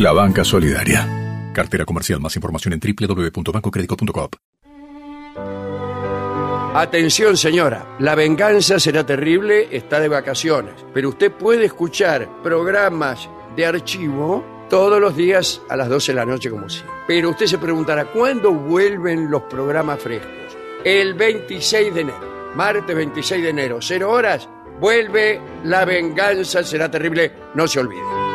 la banca solidaria. Cartera comercial. Más información en www.bancocredico.com. Atención señora, la venganza será terrible, está de vacaciones, pero usted puede escuchar programas de archivo todos los días a las 12 de la noche como siempre. Pero usted se preguntará, ¿cuándo vuelven los programas frescos? El 26 de enero, martes 26 de enero, 0 horas, vuelve La venganza será terrible, no se olvide.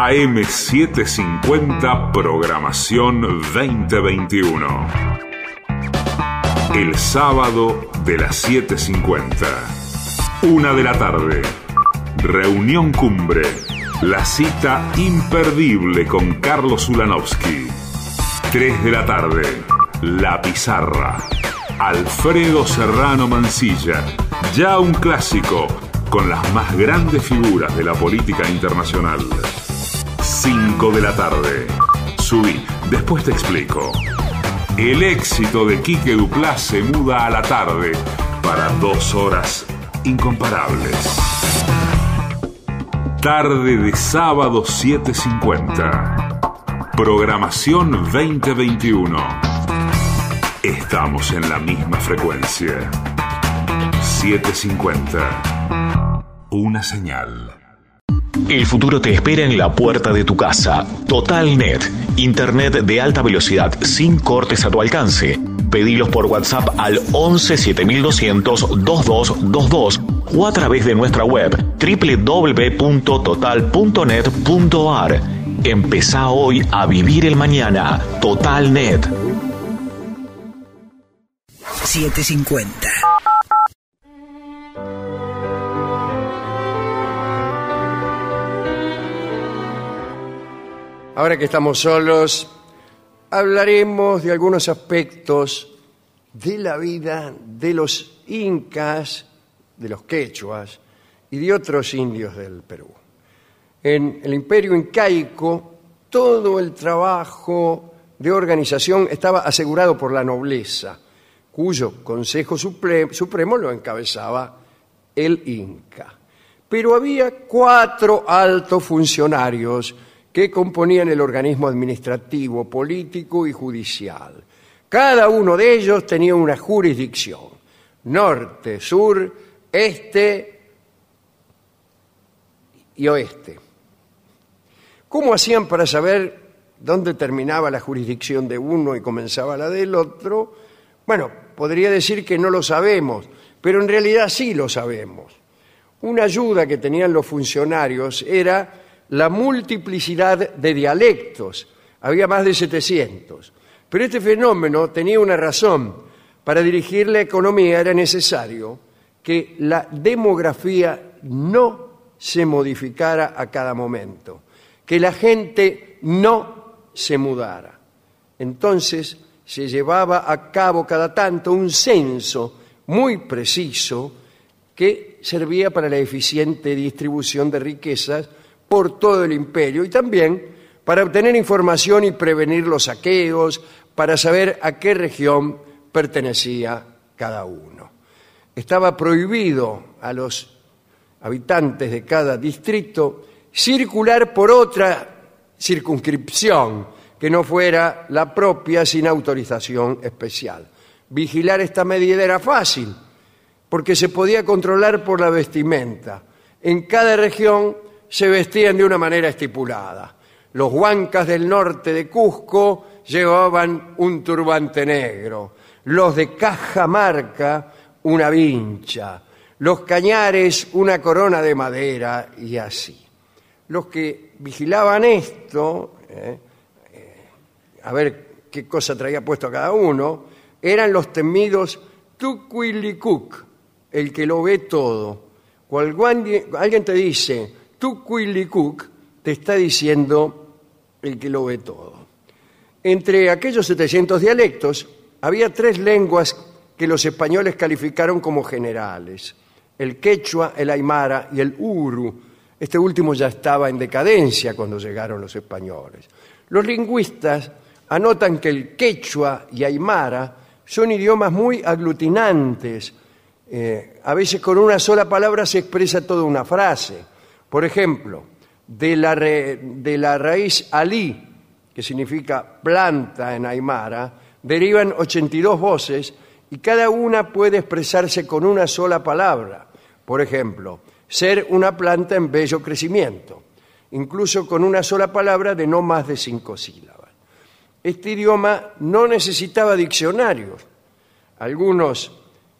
AM750 Programación 2021. El sábado de las 7.50. Una de la tarde. Reunión Cumbre. La cita imperdible con Carlos Ulanovsky. 3 de la tarde. La Pizarra. Alfredo Serrano Mancilla. Ya un clásico con las más grandes figuras de la política internacional. 5 de la tarde. Subí, después te explico. El éxito de Quique Duplá se muda a la tarde para dos horas incomparables. Tarde de sábado 7.50. Programación 2021. Estamos en la misma frecuencia. 7.50. Una señal. El futuro te espera en la puerta de tu casa. TotalNet, internet de alta velocidad sin cortes a tu alcance. Pedilos por WhatsApp al 11 7200 2222 o a través de nuestra web www.total.net.ar. Empezá hoy a vivir el mañana. TotalNet. 750. Ahora que estamos solos, hablaremos de algunos aspectos de la vida de los incas, de los quechuas y de otros indios del Perú. En el imperio incaico, todo el trabajo de organización estaba asegurado por la nobleza, cuyo Consejo Supremo lo encabezaba el Inca. Pero había cuatro altos funcionarios que componían el organismo administrativo, político y judicial. Cada uno de ellos tenía una jurisdicción, norte, sur, este y oeste. ¿Cómo hacían para saber dónde terminaba la jurisdicción de uno y comenzaba la del otro, bueno, podría decir que no lo sabemos, pero en realidad sí lo sabemos. Una ayuda que tenían los funcionarios era la multiplicidad de dialectos. Había más de 700. Pero este fenómeno tenía una razón. Para dirigir la economía era necesario que la demografía no se modificara a cada momento, que la gente no se mudara. Entonces se llevaba a cabo cada tanto un censo muy preciso que servía para la eficiente distribución de riquezas por todo el imperio y también para obtener información y prevenir los saqueos, para saber a qué región pertenecía cada uno. Estaba prohibido a los habitantes de cada distrito circular por otra circunscripción que no fuera la propia sin autorización especial. Vigilar esta medida era fácil, porque se podía controlar por la vestimenta. En cada región se vestían de una manera estipulada. Los huancas del norte de Cusco llevaban un turbante negro, los de Cajamarca una vincha, los cañares una corona de madera y así. Los que vigilaban esto, eh, eh, a ver qué cosa traía puesto cada uno, eran los temidos Tucuilicuc, el que lo ve todo. Cuando alguien te dice Tucuilicuc, te está diciendo el que lo ve todo. Entre aquellos 700 dialectos había tres lenguas que los españoles calificaron como generales, el quechua, el aymara y el uru. Este último ya estaba en decadencia cuando llegaron los españoles. Los lingüistas anotan que el quechua y aymara son idiomas muy aglutinantes. Eh, a veces con una sola palabra se expresa toda una frase. Por ejemplo, de la, raíz alí, que significa planta en aymara, derivan 82 voces y cada una puede expresarse con una sola palabra. Por ejemplo, ser una planta en bello crecimiento, incluso con una sola palabra de no más de cinco sílabas. Este idioma no necesitaba diccionarios. Algunos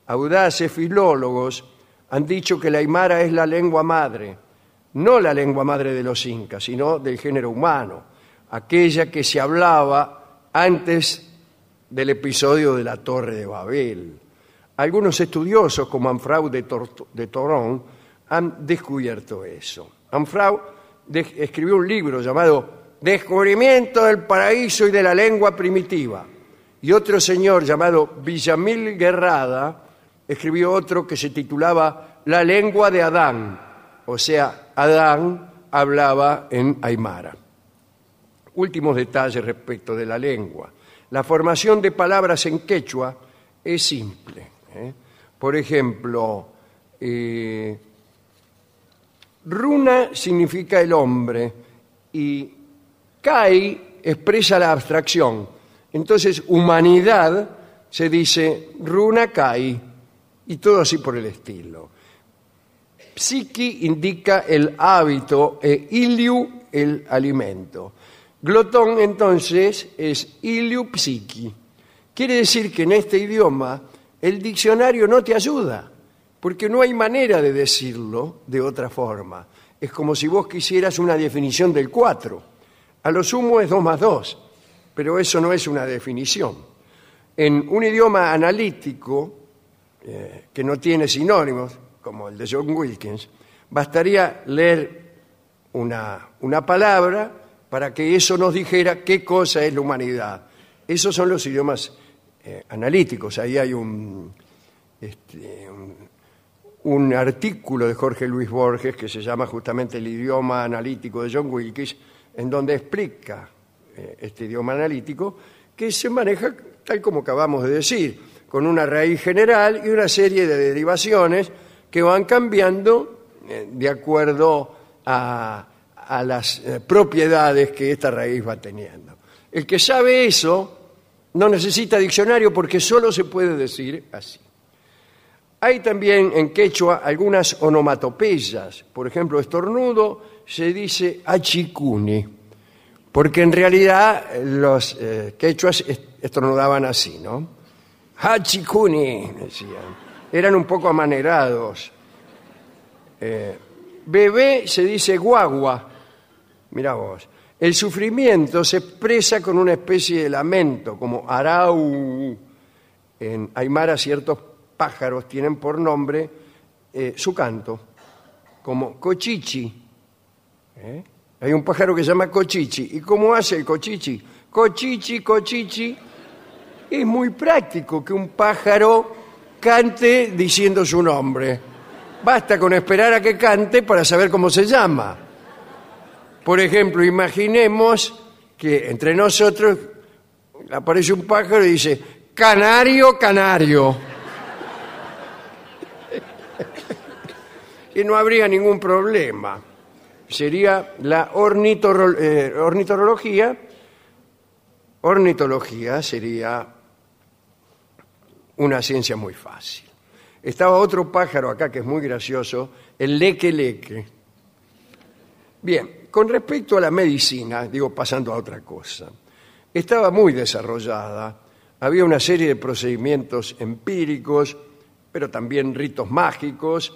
audaces filólogos han dicho que la aymara es la lengua madre, no la lengua madre de los incas, sino del género humano, aquella que se hablaba antes del episodio de la Torre de Babel. Algunos estudiosos, como Anfrau de, de Torón, han descubierto eso. Anfrau escribió un libro llamado Descubrimiento del paraíso y de la lengua primitiva. Y otro señor llamado Villamil Guerrada escribió otro que se titulaba La lengua de Adán. O sea, Adán hablaba en Aymara. Últimos detalles respecto de la lengua. La formación de palabras en quechua es simple. ¿eh? Por ejemplo, eh, runa significa el hombre y Kai expresa la abstracción. Entonces, humanidad se dice runa kai y todo así por el estilo. Psiqui indica el hábito e iliu el alimento. Glotón entonces es iliu psiqui. Quiere decir que en este idioma el diccionario no te ayuda, porque no hay manera de decirlo de otra forma. Es como si vos quisieras una definición del 4. A lo sumo es 2 más 2, pero eso no es una definición. En un idioma analítico, eh, que no tiene sinónimos, como el de John Wilkins, bastaría leer una, una palabra para que eso nos dijera qué cosa es la humanidad. Esos son los idiomas eh, analíticos. Ahí hay un, este, un, artículo de Jorge Luis Borges que se llama justamente El idioma analítico de John Wilkins, en donde explica eh, este idioma analítico que se maneja tal como acabamos de decir, con una raíz general y una serie de derivaciones que van cambiando eh, de acuerdo a, a las eh, propiedades que esta raíz va teniendo. El que sabe eso no necesita diccionario porque solo se puede decir así. Hay también en quechua algunas onomatopeyas. Por ejemplo, estornudo se dice achicuni. porque en realidad eh, los quechuas est- estornudaban así, ¿no? Hachikuni, decían. Eran un poco amanerados. Eh, bebé se dice guagua. Mira vos. El sufrimiento se expresa con una especie de lamento, como arau. En Aymara ciertos pájaros tienen por nombre eh, su canto, como cochichi. ¿Eh? Hay un pájaro que se llama cochichi. ¿Y cómo hace el cochichi? Cochichi, cochichi. Es muy práctico que un pájaro cante diciendo su nombre. Basta con esperar a que cante para saber cómo se llama. Por ejemplo, imaginemos que entre nosotros aparece un pájaro y dice, canario, canario. y no habría ningún problema. Sería la ornitoro- eh, ornitorología. Ornitología sería una ciencia muy fácil. Estaba otro pájaro acá que es muy gracioso, el leque leque. Bien, con respecto a la medicina, digo pasando a otra cosa, estaba muy desarrollada, había una serie de procedimientos empíricos, pero también ritos mágicos,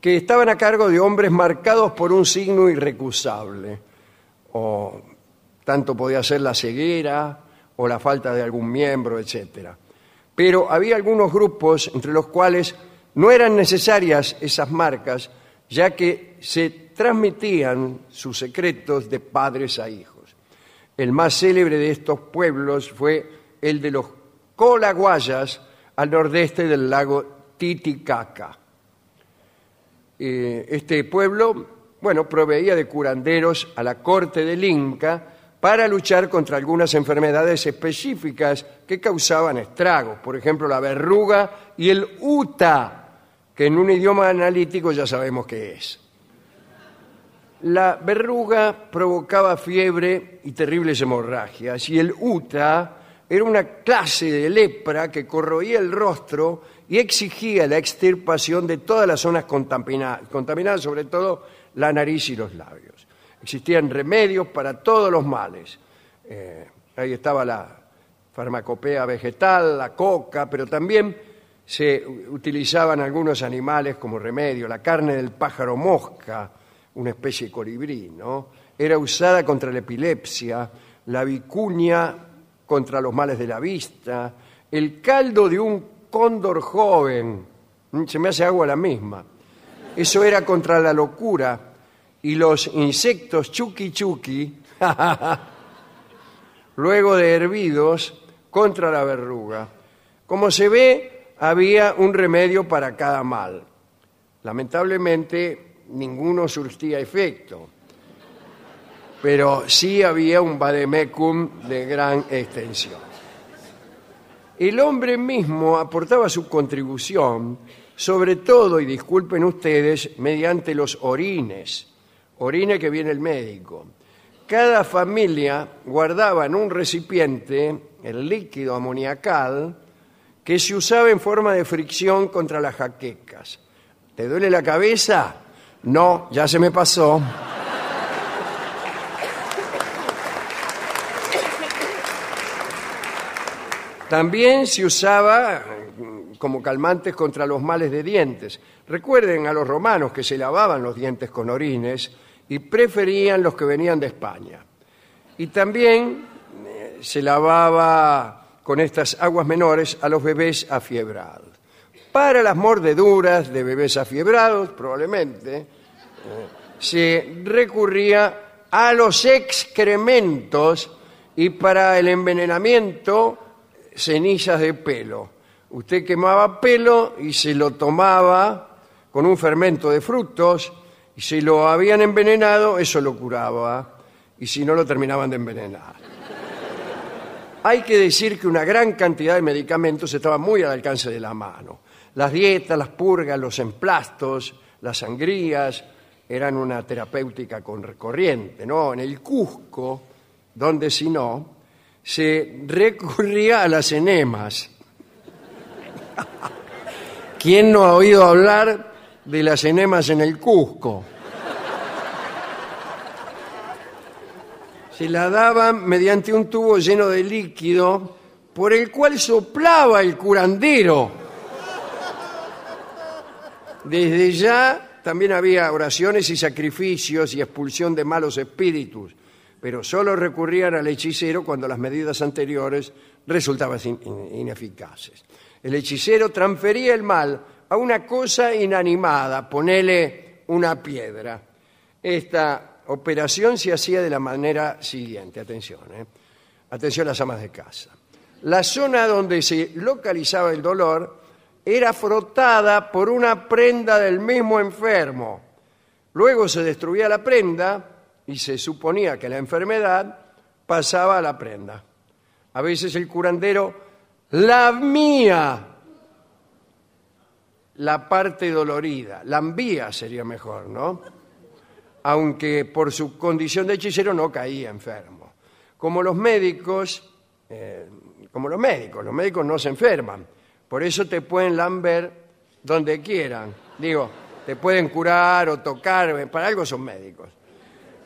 que estaban a cargo de hombres marcados por un signo irrecusable, o tanto podía ser la ceguera o la falta de algún miembro, etcétera. Pero había algunos grupos entre los cuales no eran necesarias esas marcas, ya que se transmitían sus secretos de padres a hijos. El más célebre de estos pueblos fue el de los Colaguayas, al nordeste del lago Titicaca. Eh, este pueblo, bueno, proveía de curanderos a la corte del Inca para luchar contra algunas enfermedades específicas que causaban estragos, por ejemplo, la verruga y el uta, que en un idioma analítico ya sabemos qué es. La verruga provocaba fiebre y terribles hemorragias, y el uta era una clase de lepra que corroía el rostro y exigía la extirpación de todas las zonas contamina- contaminadas, sobre todo la nariz y los labios. Existían remedios para todos los males. Eh, ahí estaba la farmacopea vegetal, la coca, pero también se utilizaban algunos animales como remedio. La carne del pájaro mosca, una especie de colibrí, ¿no? Era usada contra la epilepsia, la vicuña contra los males de la vista, el caldo de un cóndor joven, Mm, se me hace agua la misma. Eso era contra la locura y los insectos chuki chuki, luego de hervidos, contra la verruga. Como se ve, había un remedio para cada mal. Lamentablemente, ninguno surtía efecto, pero sí había un vademecum de gran extensión. El hombre mismo aportaba su contribución, sobre todo, y disculpen ustedes, mediante los orines, orine que viene el médico. Cada familia guardaba en un recipiente el líquido amoniacal que se usaba en forma de fricción contra las jaquecas. ¿Te duele la cabeza? No, ya se me pasó. También se usaba mm, como calmantes contra los males de dientes. Recuerden a los romanos que se lavaban los dientes con orines y preferían los que venían de España. Y también eh, se lavaba con estas aguas menores a los bebés afiebrados. Para las mordeduras de bebés afiebrados, probablemente, eh, se recurría a los excrementos y para el envenenamiento cenizas de pelo. Usted quemaba pelo y se lo tomaba con un fermento de frutos y si lo habían envenenado, eso lo curaba y si no lo terminaban de envenenar. Hay que decir que una gran cantidad de medicamentos estaban muy al alcance de la mano. Las dietas, las purgas, los emplastos, las sangrías eran una terapéutica corriente, ¿no? En el Cusco, donde si no, se recurría a las enemas. ¿Quién no ha oído hablar de las enemas en el Cusco? Se la daban mediante un tubo lleno de líquido por el cual soplaba el curandero. Desde ya también había oraciones y sacrificios y expulsión de malos espíritus, pero solo recurrían al hechicero cuando las medidas anteriores resultaban in- in- ineficaces. El hechicero transfería el mal a una cosa inanimada, ponele una piedra. Esta operación se hacía de la manera siguiente, atención, ¿eh? atención las amas de casa. La zona donde se localizaba el dolor era frotada por una prenda del mismo enfermo. Luego se destruía la prenda y se suponía que la enfermedad pasaba a la prenda. A veces el curandero lamía la parte dolorida, lambía sería mejor, ¿no? Aunque por su condición de hechicero no caía enfermo. Como los médicos, eh, como los médicos, los médicos no se enferman, por eso te pueden lamber donde quieran. Digo, te pueden curar o tocar, para algo son médicos.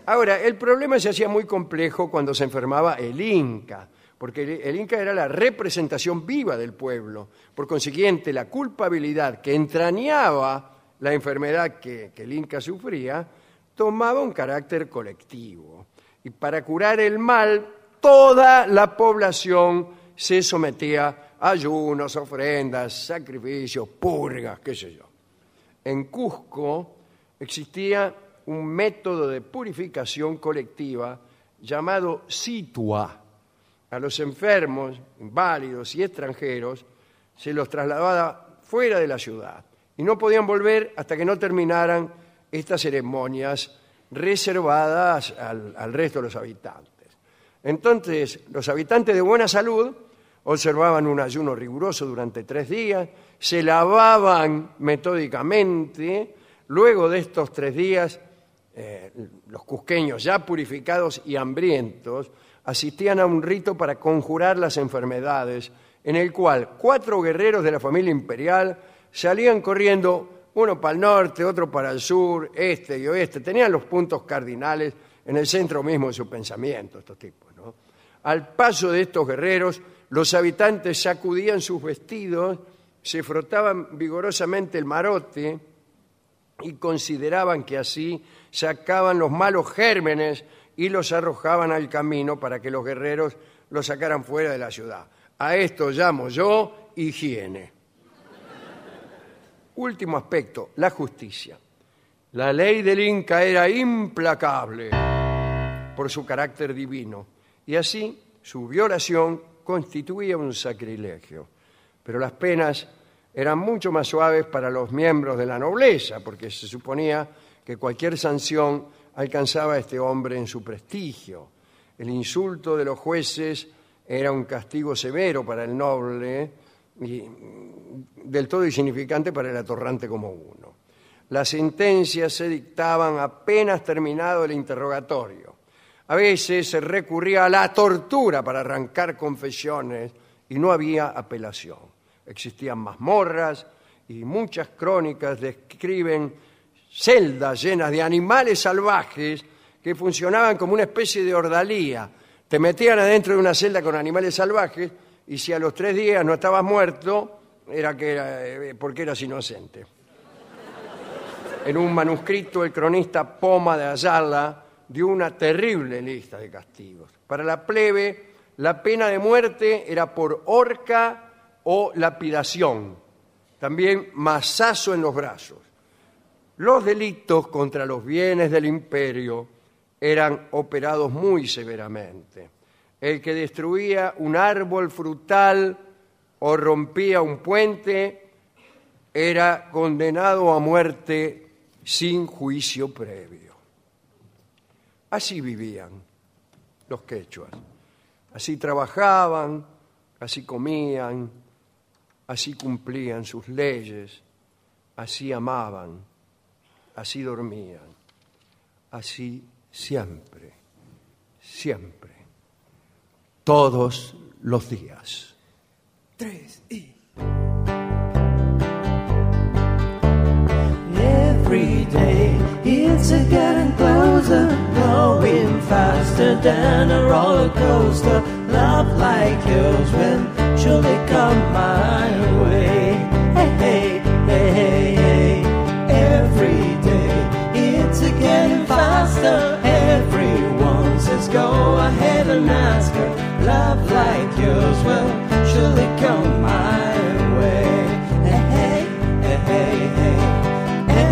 Ahora, el problema se hacía muy complejo cuando se enfermaba el Inca, porque el- Inca era la representación viva del pueblo. Por consiguiente, la culpabilidad que entrañaba la enfermedad que, que el Inca sufría tomaba un carácter colectivo. Y para curar el mal, toda la población se sometía a ayunos, ofrendas, sacrificios, purgas, qué sé yo. En Cusco existía un método de purificación colectiva llamado situa. A los enfermos, inválidos y extranjeros se los trasladaba fuera de la ciudad y no podían volver hasta que no terminaran estas ceremonias reservadas al, resto de los habitantes. Entonces, los habitantes de buena salud observaban un ayuno riguroso durante tres días, se lavaban metódicamente, luego de estos tres días, eh, los cusqueños ya purificados y hambrientos asistían a un rito para conjurar las enfermedades, en el cual cuatro guerreros de la familia imperial salían corriendo, uno para el norte, otro para el sur, este y oeste, tenían los puntos cardinales en el centro mismo de su pensamiento, estos tipos. ¿no? Al paso de estos guerreros, los habitantes sacudían sus vestidos, se frotaban vigorosamente el marote y consideraban que así sacaban los malos gérmenes y los arrojaban al camino para que los guerreros los sacaran fuera de la ciudad. A esto llamo yo higiene. Último aspecto, la justicia. La ley del Inca era implacable por su carácter divino y así su violación constituía un sacrilegio. Pero las penas eran mucho más suaves para los miembros de la nobleza, porque se suponía que cualquier sanción alcanzaba este hombre en su prestigio. El insulto de los jueces era un castigo severo para el noble y del todo insignificante para el atorrante como uno. Las sentencias se dictaban apenas terminado el interrogatorio. A veces se recurría a la tortura para arrancar confesiones y no había apelación. Existían mazmorras y muchas crónicas describen celdas llenas de animales salvajes que funcionaban como una especie de ordalía. Te metían adentro de una celda con animales salvajes y si a los tres días no estabas muerto, era que era, eh, porque eras inocente. En un manuscrito, el cronista Poma de Ayala dio una terrible lista de castigos. Para la plebe, la pena de muerte era por horca o lapidación. También mazazo en los brazos. Los delitos contra los bienes del imperio eran operados muy severamente. El que destruía un árbol frutal o rompía un puente era condenado a muerte sin juicio previo. Así vivían los quechuas. Así trabajaban, así comían, así cumplían sus leyes, así amaban, así dormían, así siempre, siempre, todos los días. Tres y. Every day it's a getting closer, going faster than a roller coaster. Love like yours will surely come my way. Yours will surely come my way. Hey, hey, hey, hey.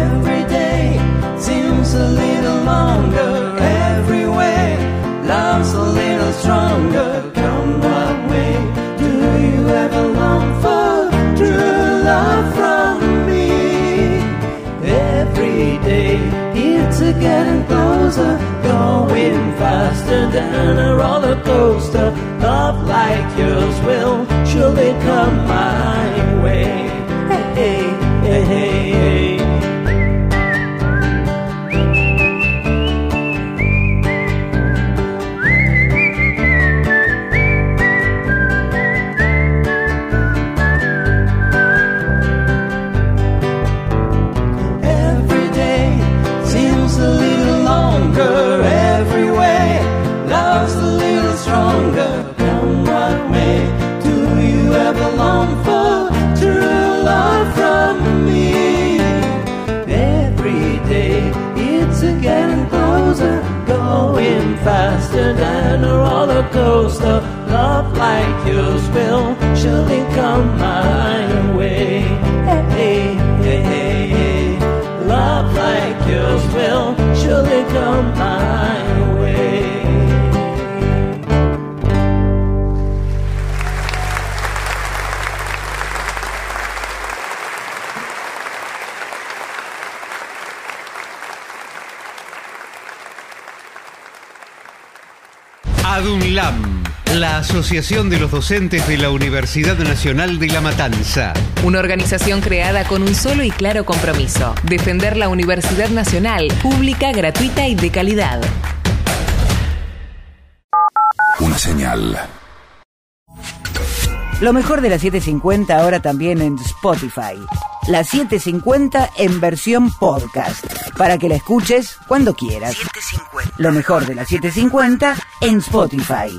Every day seems a little longer everywhere. Love's a little stronger. Come what way? Do you ever long for true love from me? Every day it's a getting closer, going faster than a roller coaster. Love like yours will surely come my way. Yours will surely come my way. Hey, hey, hey, hey. Love like yours will surely come my la Asociación de los Docentes de la Universidad Nacional de La Matanza. Una organización creada con un solo y claro compromiso, defender la Universidad Nacional, pública, gratuita y de calidad. Una señal. Lo mejor de la 750 ahora también en Spotify. La 750 en versión podcast, para que la escuches cuando quieras. Lo mejor de la 750 en Spotify.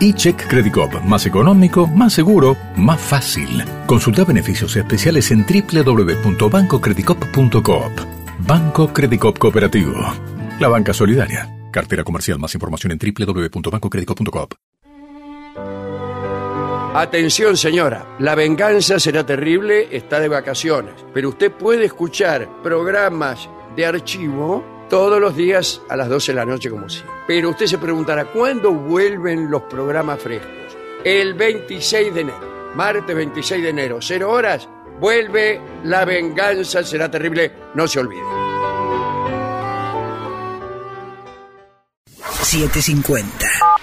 eCheck Credit Cop, más económico, más seguro, más fácil. Consulta beneficios especiales en www.bancocreditcop.coop. Banco Credit Cop Cooperativo. La banca solidaria. Cartera comercial. Más información en www.bancocreditcop.coop. Atención señora, la venganza será terrible, está de vacaciones, pero usted puede escuchar programas de archivo todos los días a las 12 de la noche como siempre. Pero usted se preguntará, ¿cuándo vuelven los programas frescos? El 26 de enero, martes 26 de enero, 0 horas, vuelve La venganza será terrible, no se olvide. 750.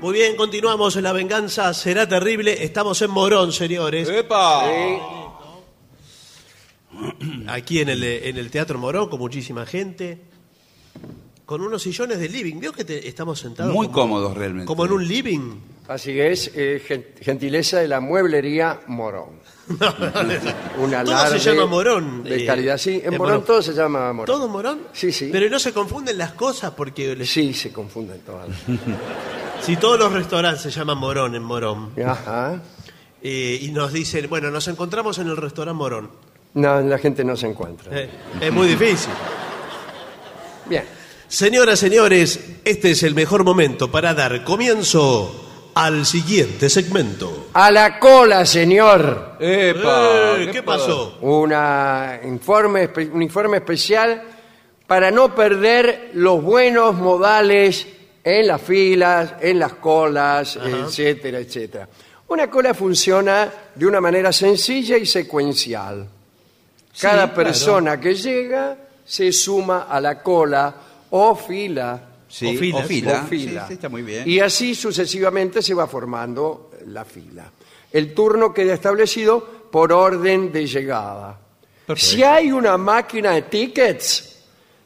Muy bien, continuamos La Venganza Será Terrible. Estamos en Morón, señores. ¡Epa! Aquí en el, en el Teatro Morón, con muchísima gente. Con unos sillones de living. ¿Vio que te- estamos sentados? Muy como- cómodos realmente. Como en un living. Así es, eh, gen- gentileza de la mueblería Morón. Una Todo se llama Morón. De eh, calidad, sí. En en Morón Morón. todo se llama Morón. ¿Todo Morón? Sí, sí. Pero no se confunden las cosas porque les- Sí, se confunden todas. si todos los restaurantes se llaman Morón en Morón Ajá. eh, y nos dicen, bueno, nos encontramos en el restaurante Morón. No, la gente no se encuentra. Eh, es muy difícil. Bien. Señoras, señores, este es el mejor momento para dar comienzo al siguiente segmento. A la cola, señor. ¡Epa! Eh, ¿Qué pasó? Una informe, espe- un informe especial para no perder los buenos modales en las filas, en las colas, etcétera, etcétera. Una cola funciona de una manera sencilla y secuencial. Cada claro. persona que llega se suma a la cola o fila. Sí, O filas. o fila. o fila. Sí, sí, está muy bien. Y así sucesivamente se va formando la fila. El turno queda establecido por orden de llegada. Si hay una máquina de tickets,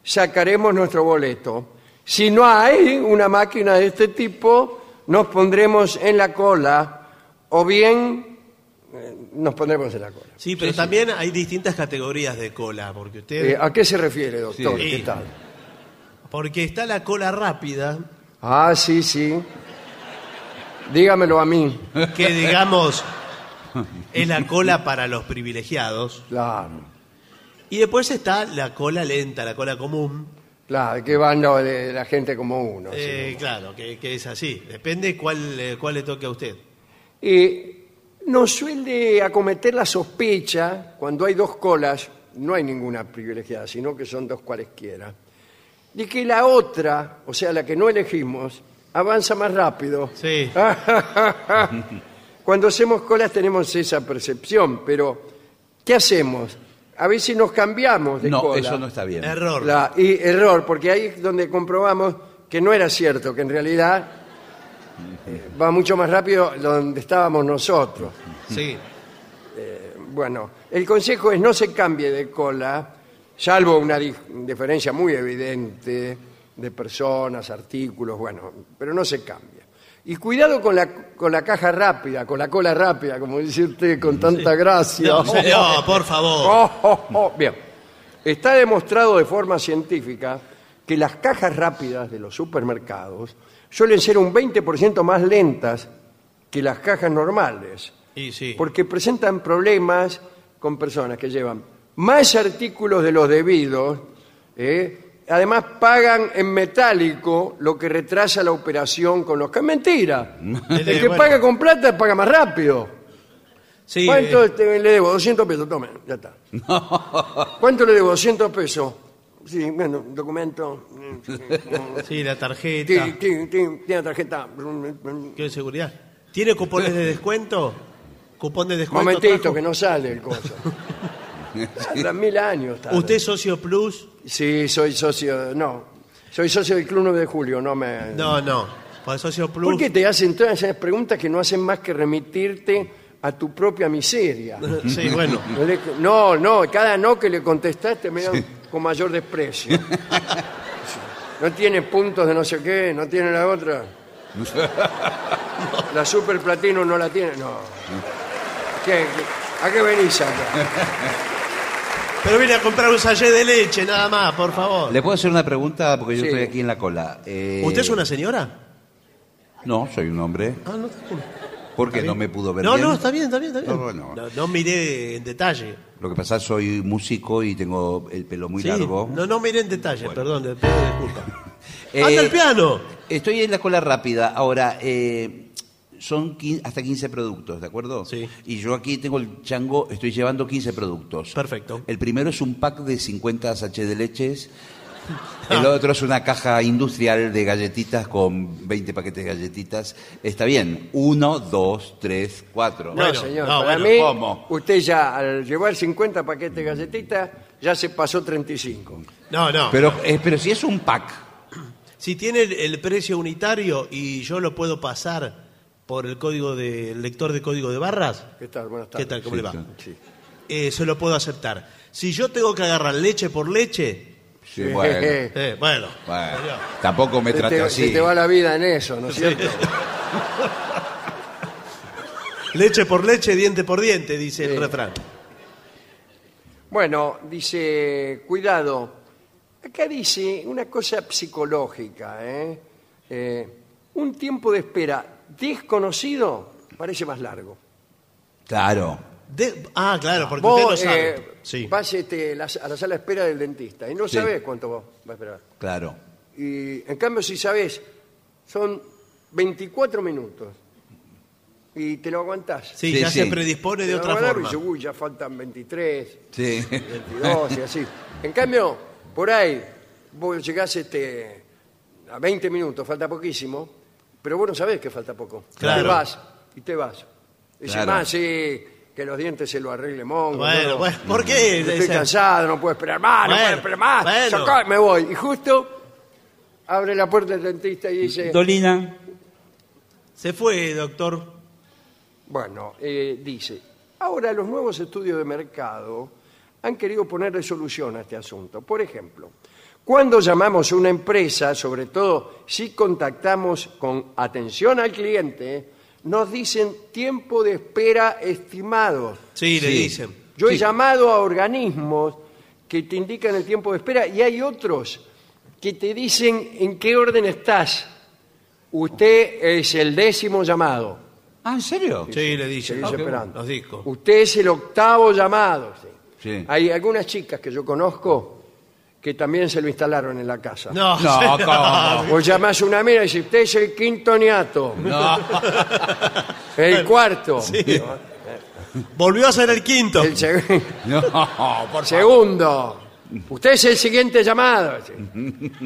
sacaremos nuestro boleto. Si no hay una máquina de este tipo, nos pondremos en la cola o bien eh, nos pondremos en la cola. Sí, pero también hay distintas categorías de cola, porque usted... Eh, ¿A qué se refiere, doctor? Sí. ¿Qué tal? Porque está la cola rápida, Ah, sí, sí. Dígamelo a mí. que digamos es la cola para los privilegiados. Claro. Y después está la cola lenta, la cola común. Claro, que van lo de la gente como uno. sí. Eh, claro, que, que es así. Depende cuál, eh, cuál le toque a usted. Eh, nos suele acometer la sospecha, cuando hay dos colas, no hay ninguna privilegiada, sino que son dos cualesquiera, de que la otra, o sea, la que no elegimos, avanza más rápido. Sí. Cuando hacemos colas tenemos esa percepción, pero ¿qué hacemos? A veces nos cambiamos de No, cola. eso no está bien. Error. La- y error, porque ahí es donde comprobamos que no era cierto, que en realidad eh, va mucho más rápido donde estábamos nosotros. Sí. Bueno, el consejo es no se cambie de cola, salvo una di- diferencia muy evidente de personas, artículos, bueno, pero no se cambia. Y cuidado con la, con la caja rápida, con la cola rápida, como dice usted con tanta gracia. No, señor, por favor. Oh, oh, oh. Bien, está demostrado de forma científica que las cajas rápidas de los supermercados suelen ser un 20% más lentas que las cajas normales, Y sí. porque presentan problemas con personas que llevan más artículos de los debidos, ¿eh? además pagan en metálico lo que retrasa la operación con los que mentira. El que bueno. paga con plata paga más rápido. Sí, ¿Cuánto eh, te- le debo? 200 pesos, tome, ya está. ¿Cuánto le debo? 200 pesos. Sí, bueno, documento. sí, la Ti- tarjeta. ti- ti- Tiene la tarjeta. ¿Qué seguridad? ¿Tiene cupones de descuento? ¿Cupón de descuento? Momentito, trajo? que no sale el coso. Hace mil años. tarde. ¿Usted es socio plus? Sí, soy socio. No, soy socio del Club 9 de Julio, no me. No, no. Pues socio plus. ¿Por qué te hacen todas esas preguntas que no hacen más que remitirte a tu propia miseria? Sí, bueno. No, No, no, cada no que le contestaste me dan con mayor desprecio. No tiene puntos de no sé qué, no tiene la otra. La super platino no la tiene, no. ¿Qué, qué- ¿A qué venís acá? Pero vine a comprar un sallé de leche, nada más, por favor. ¿Le puedo hacer una pregunta? Porque yo Sí. estoy aquí en la cola. Eh, ¿Usted es una señora? No, soy un hombre. Ah, no, Porque no me pudo ver no, bien. no, está bien, está bien, está bien. No, no. No, no miré en detalle. Lo que pasa es que soy músico y tengo el pelo muy Sí, largo. No, no miré en detalle, perdón, le pido disculpas. Eh, ¡Anda el piano! Estoy en la cola rápida. Ahora, eh, son hasta 15 productos, ¿de acuerdo? Sí. Y yo aquí tengo el chango, estoy llevando 15 productos. Perfecto. El primero es un pack de 50 sachets de leches. El otro es una caja industrial de galletitas con 20 paquetes de galletitas. Está bien. Uno, dos, tres, cuatro. No, Bueno, señor, no, para bueno, mí, ¿cómo? usted ya al llevar 50 paquetes de galletitas, ya se pasó 35. No, no. Pero, eh, pero si es un pack. Si tiene el, el precio unitario y yo lo puedo pasar por el código de el lector de código de barras, ¿Qué tal? Buenas ¿qué tardes. tal? ¿Cómo Sí, le va? Sí. Eh, se lo puedo aceptar. Si yo tengo que agarrar leche por leche, Sí, bueno. eh, bueno, Bueno, señor. tampoco me trate te, así. se te va la vida en eso, ¿no es cierto? leche por leche, diente por diente, dice el refrán. Bueno, dice, cuidado. Acá dice una cosa psicológica, ¿eh? Eh, un tiempo de espera desconocido parece más largo. Claro. De- ah, claro, porque usted Vos lo sabe. eh, sí. vas este, la- a la sala de espera del dentista y no Sí. sabés cuánto vos vas a esperar. Claro. Y en cambio, si sabés, son 24 minutos y te lo aguantás. Sí, Sí, ya sí. se predispone Te de lo otra aguantás y forma. dices, uy, ya faltan 23, Sí. 22 y así. En cambio, por ahí, vos llegás este, a 20 minutos, falta poquísimo, pero vos no sabés que falta poco. Claro. Te vas, y te vas. Dice, Claro. más, sí, que los dientes se lo arregle Mongo. Bueno, no, bueno, ¿por qué? Estoy cansado, no puedo esperar más, no puedo esperar más. bueno. Sacá, me voy. Y justo abre la puerta del dentista y dice, Dolina. Se fue, doctor. bueno, eh, dice, ahora los nuevos estudios de mercado han querido ponerle solución a este asunto. Por ejemplo, cuando llamamos a una empresa, sobre todo si contactamos con atención al cliente, nos dicen tiempo de espera estimado. Sí, le dicen. Yo he Sí. llamado a organismos que te indican el tiempo de espera y hay otros que te dicen en qué orden estás. Usted es el décimo llamado. Ah, ¿en serio? Sí, le dicen. Ah, esperando. Los discos. Usted es el octavo llamado. sí. Sí. Hay algunas chicas que yo conozco que también se lo instalaron en la casa. No, No. ¿cómo? Vos llamás a una mina y dice, usted es el quinto niato, No. el cuarto, Volvió a ser el quinto. el seg- No, por segundo. Usted es el siguiente llamado. Sí.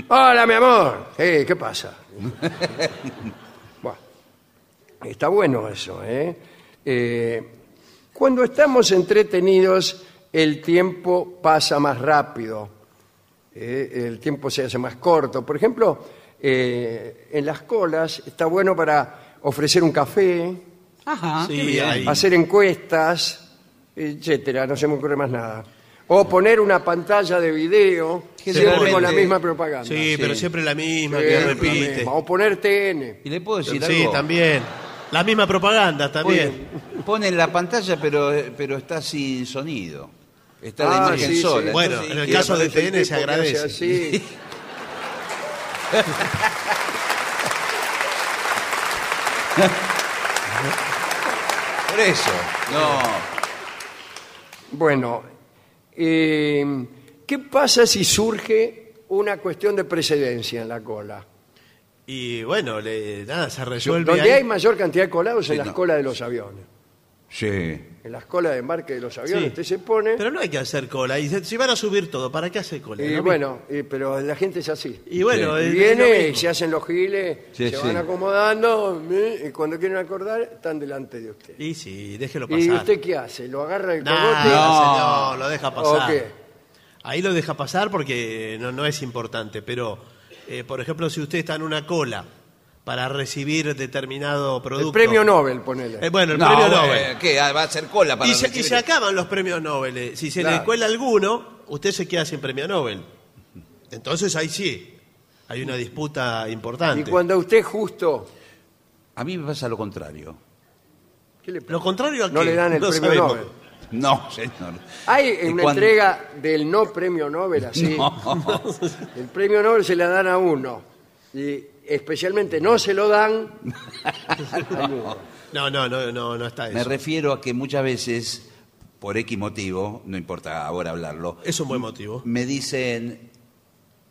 Hola, mi amor. Sí, ¿Qué pasa? Bueno, está bueno eso, ¿eh? Eh, Cuando estamos entretenidos, el tiempo pasa más rápido. Eh, el tiempo se hace más corto. Por ejemplo, eh, en las colas está bueno para ofrecer un café, Ajá, Sí, qué bien. ahí. hacer encuestas, etcétera, no se me ocurre más nada. O poner una pantalla de video, siempre con la misma propaganda. Sí, pero siempre la misma, que Siempre la repite. misma. O poner TN. ¿Y le puedo decir Sí, algo? también. La misma propaganda también. Pone la pantalla, pero, pero está sin sonido. Está la Ah, imagen sí, sola. sí. Bueno, Entonces, en el Y caso de el TN se tipo que hace agradece. así. Por eso. No. Bueno, eh, ¿qué pasa si surge una cuestión de precedencia en la cola? Y bueno, le, nada, se resuelve Donde ahí. hay mayor cantidad de colados Sí, en las no. colas de los aviones. Sí. En las colas de embarque de los aviones Sí. usted se pone... Pero no hay que hacer cola. Y se- si van a subir todo, ¿para qué hacer cola? y ¿No? bueno, y- pero la gente es así. Y bueno, Y es- es lo viene y mismo. se hacen los giles, Sí, se sí. van acomodando ¿eh? y cuando quieren acordar están delante de usted. Y sí, déjelo ¿Y pasar. usted qué hace? ¿Lo agarra el Nah, cogote? No. señor, lo deja ¿O pasar. qué? Ahí lo deja pasar porque no, no es importante, pero, eh, por ejemplo, si usted está en una cola para recibir determinado producto... El premio Nobel, ponele. Eh, bueno, el No, premio bueno, Nobel. ¿Qué? Ah, ¿Va a hacer cola para Y se, y se acaban los premios Nobel. eh. Si se Claro. le cuela alguno, usted se queda sin premio Nobel. Entonces ahí sí, hay una disputa Y importante. cuando usted justo... A mí me pasa lo contrario. ¿qué le pasa? Lo contrario a No qué? le dan el No premio sabemos. Nobel. No, señor. Hay Y una cuando- entrega del no premio Nobel así. No. El premio Nobel se le dan a uno. Y especialmente no se lo dan. No, no, no, no, no está Me eso. refiero a que muchas veces, por X motivo, no importa ahora hablarlo, Es un buen motivo. me dicen,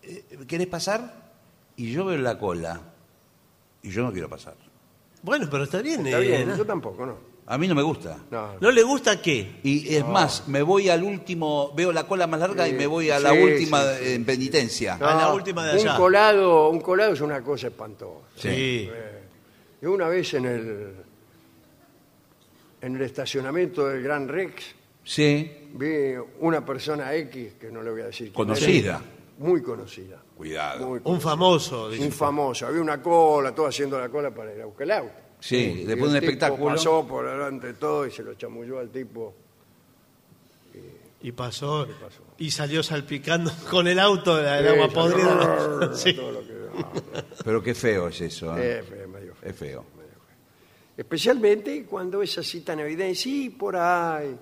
eh, ¿querés pasar? Y yo veo la cola. Y yo no quiero pasar. Bueno, pero está bien. Está eh, bien, ¿no? yo tampoco, ¿no? A mí no me gusta. No. ¿No le gusta qué? Y es más, me voy al último, veo la cola más larga y me voy a la sí, última sí, sí. en penitencia. A la última de allá. Un colado, un colado es una cosa espantosa. Sí. Yo una vez en el en el estacionamiento del Gran Rex Sí, vi una persona X, que no le voy a decir. quién conocida. era, Muy conocida. Cuidado. Muy Un conocida. famoso. dice. Un famoso. Había una cola, todo haciendo la cola para ir a buscar el auto. Sí, Y después de un tipo espectáculo. Pasó por delante de todo y se lo chamulló al tipo. Y pasó, y salió salpicando con el auto el agua Sí, podrida. Sí. que- Pero qué feo es eso. ¿eh? es feo, medio feo. Es feo. Especialmente cuando es así tan evidente. Sí, por ahí.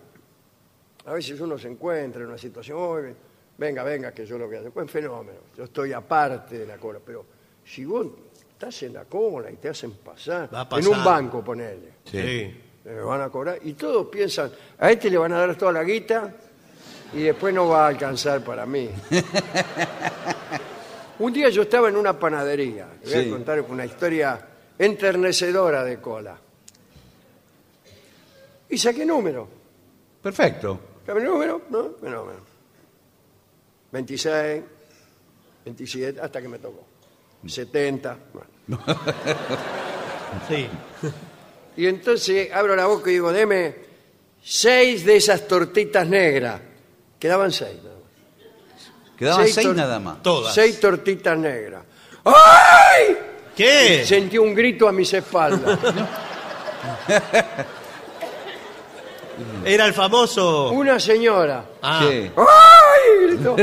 A veces uno se encuentra en una situación, "Oye, venga, venga, que yo lo voy a hacer. Buen fenómeno. Yo estoy aparte de la cola. Pero si vos estás en la cola y te hacen pasar, Va a en un banco, ponele. Sí. Le van a cobrar. Y todos piensan, a este le van a dar toda la guita y después no va a alcanzar para mí. Un día yo estaba en una panadería. Le voy Sí. a contar una historia enternecedora de cola. Y saqué número. Perfecto. ¿Sabe el número? ¿No? Fenómeno. 26, 27, hasta que me tocó. 70. bueno. Sí. Y entonces abro la boca y digo, deme seis de esas tortitas negras. Quedaban seis. nada más. Quedaban seis, tor- nada más. Todas. Seis tortitas negras. ¡Ay! ¿Qué? Sentí un grito a mis espaldas. Era el famoso. Una señora. Ah, Sí. ¡Ay! Gritó.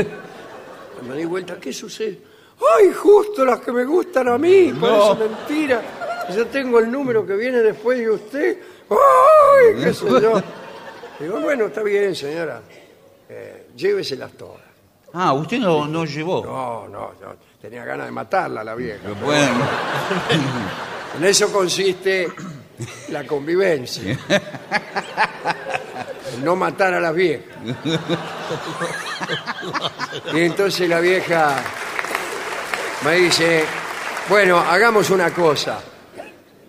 Me di vuelta, ¿qué sucede? ¡Ay, justo las que me gustan a mí! Parece mentira. Yo tengo el número que viene después de usted. ¡Ay! ¿Qué sé yo? Digo, bueno, está bien, señora. Eh, lléveselas todas. Ah, usted no, no llevó. No, no, no. Tenía ganas de matarla la vieja. Bueno, En eso consiste la convivencia. En no matar a las viejas. Y entonces la vieja me dice, bueno, hagamos una cosa,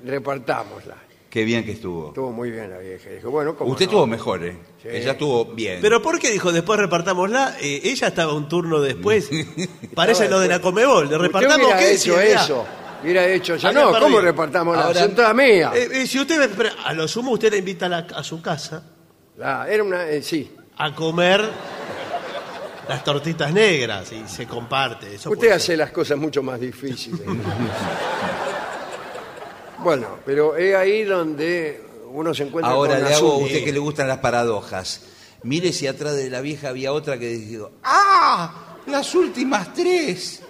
repartámosla. qué bien que estuvo. Estuvo muy bien la vieja. Dijo, bueno, ¿cómo Usted no? estuvo mejor, ¿eh? Sí. Ella estuvo bien. Pero ¿por qué dijo después repartámosla? Eh, ella estaba un turno después. Parece lo de la Comebol. De Usted repartamos hubiera qué hecho Si, eso. Hubiera hecho. Había No. ¿cómo repartamos la? Ahora- Son todas mías. eh, eh, si usted a lo sumo usted la invita a, la- a su casa Ah, era una, eh, sí. a comer las tortitas negras y se comparte. Eso Usted puede hace las cosas mucho más difíciles. bueno, pero es ahí donde uno se encuentra Ahora con le hago a usted que le gustan las paradojas. Mire si atrás de la vieja había otra que dijo, ¡ah! Las últimas tres.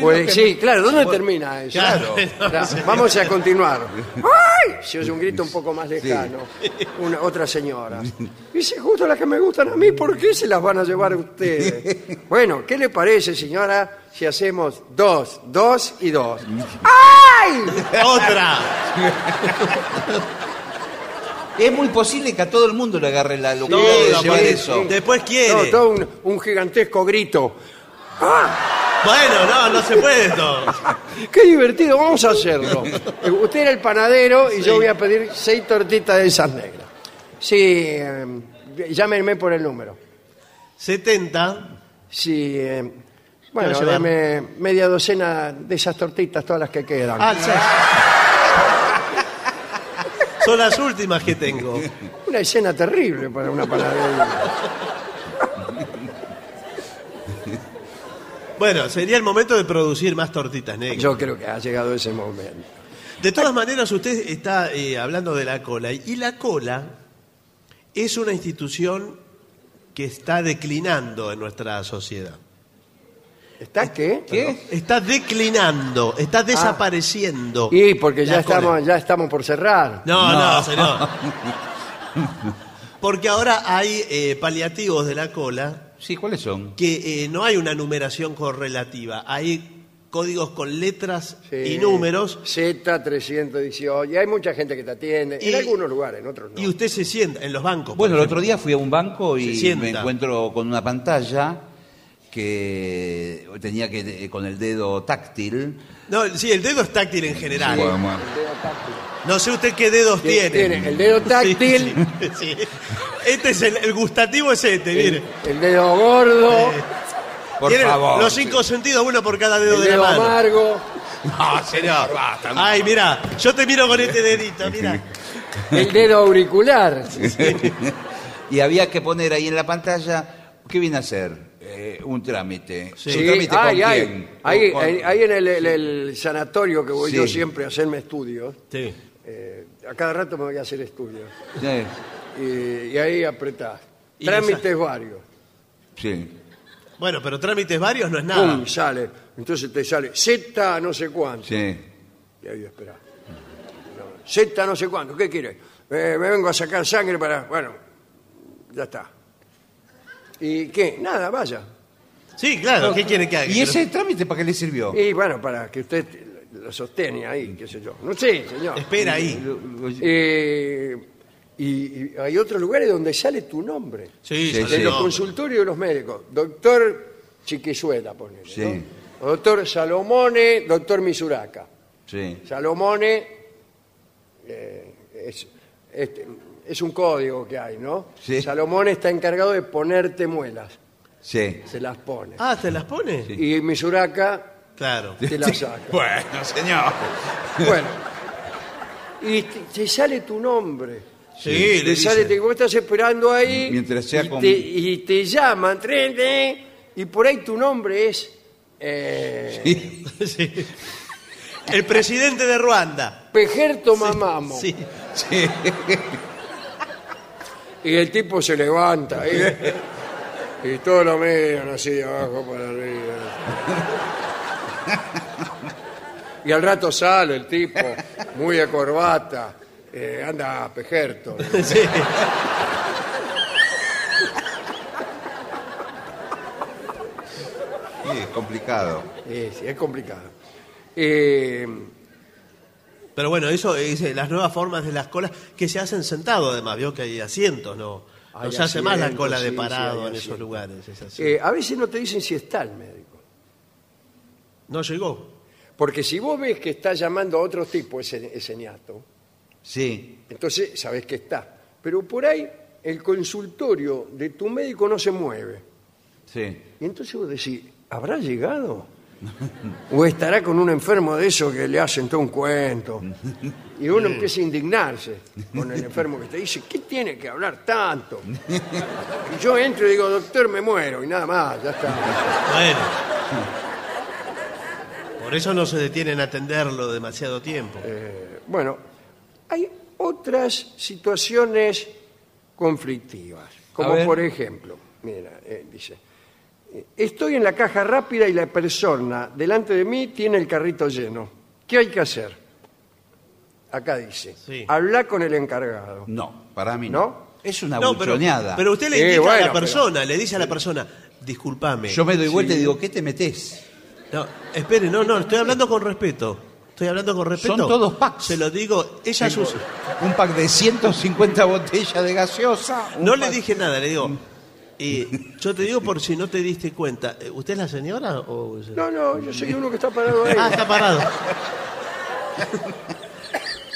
Pues sí, claro, ¿dónde termina eso? Claro. Vamos a continuar. ¡Ay! Se oye un grito un poco más lejano. Una, otra señora. Dice, justo las que me gustan a mí, ¿por qué se las van a llevar a ustedes? Bueno, ¿qué le parece, señora, si hacemos dos, dos y dos? ¡Ay! ¡Otra! Es muy posible que a todo el mundo le agarre la locura de llevar sí, eso. Después quiere. No, todo un, un gigantesco grito. Bueno, no, no se puede todo. ¡Qué divertido! Vamos a hacerlo. Usted era el panadero y yo voy a pedir seis tortitas de esas negras. Sí, eh, llámenme por el número. 70. Sí, eh, bueno, deme media docena de esas tortitas, todas las que quedan. Ah, sí. Son las últimas que tengo. Una escena terrible para una panadería. Bueno, sería el momento de producir más tortitas negras. Yo creo que ha llegado ese momento. De todas maneras, usted está eh, hablando de la cola. Y la cola es una institución que está declinando en nuestra sociedad. ¿Está qué? ¿Qué? Está declinando, está desapareciendo. Y porque ya La cola. estamos, ya estamos por cerrar. No, no, No. señor. Porque ahora hay eh, paliativos de la cola Sí, ¿cuáles son? que eh, no hay una numeración correlativa. Hay códigos con letras Sí. y números Z318. Y hay mucha gente que te atiende. Y- en algunos lugares, en otros no. y usted se sienta en los bancos. Bueno, el ejemplo. otro día fui a un banco Se y sienta. me encuentro con una pantalla que tenía que con el dedo táctil. No, sí, el dedo es táctil en general. Bueno, bueno. No sé usted qué dedos Tiene- tiene. tiene el dedo táctil. Sí, sí. Este es el, el gustativo es este, mire. El dedo gordo, Por Tiene favor. los cinco sentidos, uno por cada dedo el de la dedo mano. amargo, No, señor, basta. Ay, mira, yo te miro con este dedito, mira. el dedo auricular. Y había que poner ahí en la pantalla, ¿qué viene a hacer? Eh, un trámite. Sí, ¿Un trámite con hay, hay. quién? Ahí, Con- ahí- ahí en el, el- el sanatorio que voy Sí. yo siempre a hacerme estudios, Sí. eh, a cada rato me voy a hacer estudios. Sí, Y, y ahí apretás. Y Trámites varios. sí. Bueno, pero trámites varios no es nada. Pum, sale. Entonces te sale Z no sé cuánto. sí. Y ahí esperá. No, Z no sé cuánto. ¿Qué quiere? Eh, me vengo a sacar sangre para... Bueno, ya está. ¿Y qué? Nada, vaya. Sí, claro, ¿qué quiere que haga? ¿Y ese trámite para qué le sirvió? Y bueno, para que usted lo sostenga ahí, qué sé yo. No sé, señor. Espera ahí. Eh, y, y hay otros lugares donde sale tu nombre. Sí, Sí, sí, En sí. los no. consultorios de los médicos. Doctor Chiquizuela, ponele. Sí. ¿no? O Doctor Salomone, doctor Misuraka. Sí. Salomone eh, es, este, es un código que hay, ¿no? Sí. Salomone está encargado de ponerte muelas. Sí. Se las pone. Ah, ¿te las pone? Y Misuraka Claro. te las saca. Bueno, señor. Bueno, y te, te sale tu nombre. Sí, te le sale, dicen. te, vos estás esperando ahí Mientras sea y, con- te, y te llaman, tren, tren, y por ahí tu nombre es... eh, Sí. El presidente de Ruanda. Pejerto Mamamo. Sí. Sí. Y el tipo se levanta ¿eh? y todos lo miran así de abajo para arriba. Y al rato sale el tipo, muy de corbata, eh, anda pejerto. Sí. Sí, es complicado. Sí, sí, es complicado. Eh, Pero bueno, eso es eh, las nuevas formas de las colas que se hacen sentado además, vio que hay asientos, no, no se hace más la cola de sí, parado en esos lugares. Es así. eh, a veces no te dicen si está el médico. no llegó. Porque si vos ves que está llamando a otro tipo ese, ese ñato, Sí. entonces sabés que está. Pero por ahí el consultorio de tu médico no se mueve. Sí. Y entonces vos decís, ¿habrá llegado? ¿O estará con un enfermo de eso que le hacen todo un cuento? Y uno empieza a indignarse con el enfermo que te dice, ¿qué tiene que hablar tanto? Y yo entro y digo, doctor, me muero, y nada más, ya está. Bueno. Por eso no se detienen a atenderlo demasiado tiempo. Eh, bueno, hay otras situaciones conflictivas, como por ejemplo, mira, eh, dice, estoy en la caja rápida y la persona delante de mí tiene el carrito lleno. ¿Qué hay que hacer? Acá dice, Sí. habla con el encargado. No, para mí no. ¿No? Es una No, pero, buchoneada. pero usted le Sí, indica a bueno, la persona, le dice a la persona, discúlpame. Yo me doy vuelta y digo, ¿qué te metes? No, espere, no, no, estoy hablando con respeto. Estoy hablando con respeto. Son todos packs. Se lo digo, ella Tengo sus... Un pack de 150 botellas de gaseosa. un No le pack- dije nada, le digo. Y yo te digo por si no te diste cuenta. eh, ¿Usted es la señora o...? No, no, yo soy uno que está parado ahí. Ah, está parado.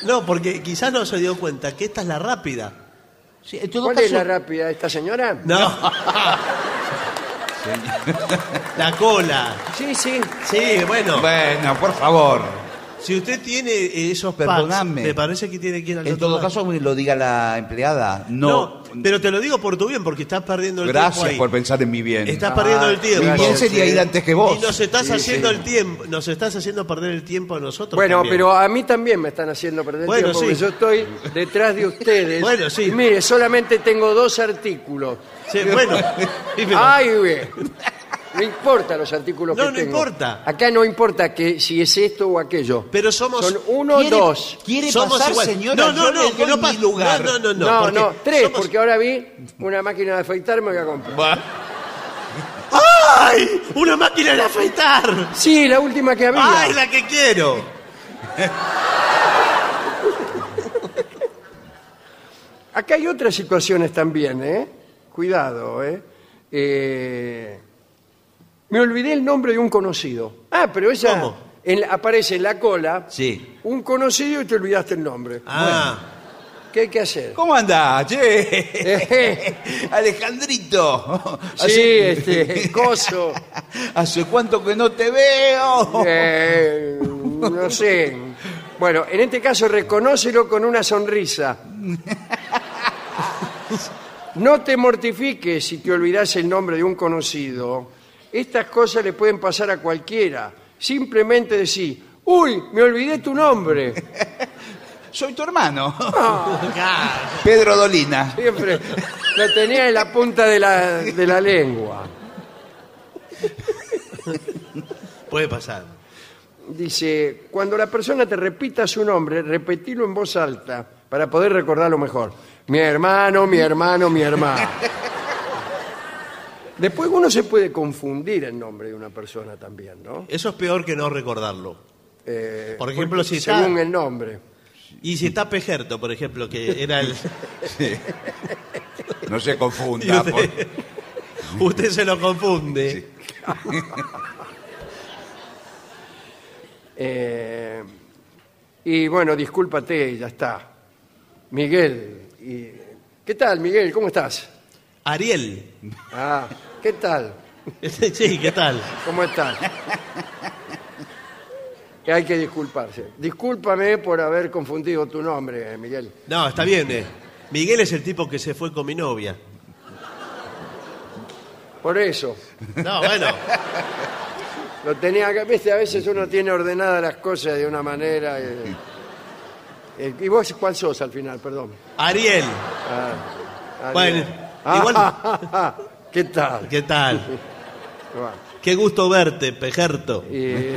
No, porque quizás no se dio cuenta que esta es la rápida. Sí, en todo ¿Cuál caso, es la rápida? ¿Esta señora? No. La cola. Sí, sí. Sí, bueno. Bueno, por favor. Si usted tiene eh, esos packs, Perdóname. me parece que tiene que ir al En otro todo lado. caso, lo diga la empleada. No, No. Pero te lo digo por tu bien, porque estás perdiendo el tiempo Gracias por pensar en mi bien. Estás perdiendo el tiempo. Mi bien sería ir antes que vos. Y nos estás Sí, haciendo sí. el tiempo, nos estás haciendo perder el tiempo a nosotros. Bueno, también. pero a mí también me están haciendo perder Bueno, tiempo porque yo estoy detrás de ustedes. Bueno, sí. Y mire, solamente tengo dos artículos. Sí, bueno. Ay, ve. No importa los artículos No, que no tengo. importa. Acá no importa que si es esto o aquello. Pero somos. Son uno o ¿Quiere- dos. ¿Quiere somos pasar, igual. señora? No, no, Yo no, que doy no mi pasa. lugar. No, no, no. No, porque no, tres, somos- porque ahora vi una máquina de afeitar me voy a comprar. ¡Ay! ¡Una máquina de afeitar! Sí, la última que había. ¡Ay, la que quiero! Acá hay otras situaciones también, ¿eh? Cuidado, ¿eh? Eh, Me olvidé el nombre de un conocido. Ah, pero esa ¿Cómo? en la- aparece en la cola Sí. un conocido y te olvidaste el nombre. Ah, ¿Qué hay que hacer? ¿Cómo andás, che? Alejandrito. sí, este, coso. ¿Hace cuánto que no te veo? Eh, no sé. Bueno, en este caso reconócelo con una sonrisa. No te mortifiques si te olvidas el nombre de un conocido. Estas cosas le pueden pasar a cualquiera. Simplemente decir, uy, me olvidé tu nombre. Soy tu hermano. claro. Pedro Dolina. Siempre lo tenía en la punta de la, de la lengua. Puede pasar. Dice, cuando la persona te repita su nombre, repetilo en voz alta para poder recordarlo mejor. Mi hermano, mi hermano, mi hermano. Después uno se puede confundir el nombre de una persona también, ¿no? Eso es peor que no recordarlo. Eh, Por ejemplo, si está- según el nombre. Y si está Pejerto, por ejemplo, que era el. No se confunda. usted, por- usted se lo confunde. Eh, y bueno, discúlpate, ya está. Miguel. y- ¿Qué tal, Miguel? ¿Cómo estás? Ariel. Ah, ¿qué tal? Sí, ¿qué tal? ¿Cómo estás? que hay que disculparse. Discúlpame por haber confundido tu nombre, eh, Miguel. No, está bien. eh. Miguel es el tipo que se fue con mi novia. Por eso. No, bueno. Lo tenía que, viste, a veces uno tiene ordenadas las cosas de una manera. eh, eh, ¿Y vos cuál sos al final, perdón? Ariel. Ah, Bueno, Ah, igual- ¿Qué tal? ¿Qué tal? Qué gusto verte, Pejerto. y-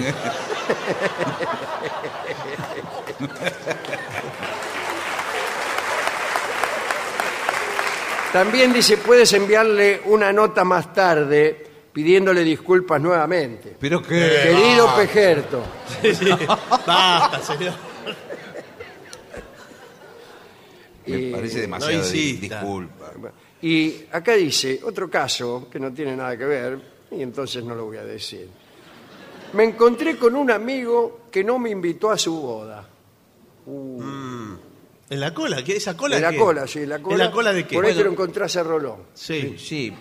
También dice, puedes enviarle una nota más tarde pidiéndole disculpas nuevamente. Pero qué. Querido Pejerto, Sí, sí. Basta, señor. Me parece demasiado no di- insista. disculpa. Y acá dice otro caso que no tiene nada que ver, y entonces no lo voy a decir. Me encontré con un amigo que no me invitó a su boda. ¿En la cola? ¿Qué? ¿Esa cola De la qué? cola, sí, la cola. ¿En la cola de qué? Por ahí te lo Bueno, encontrás a Rolón. sí. Sí.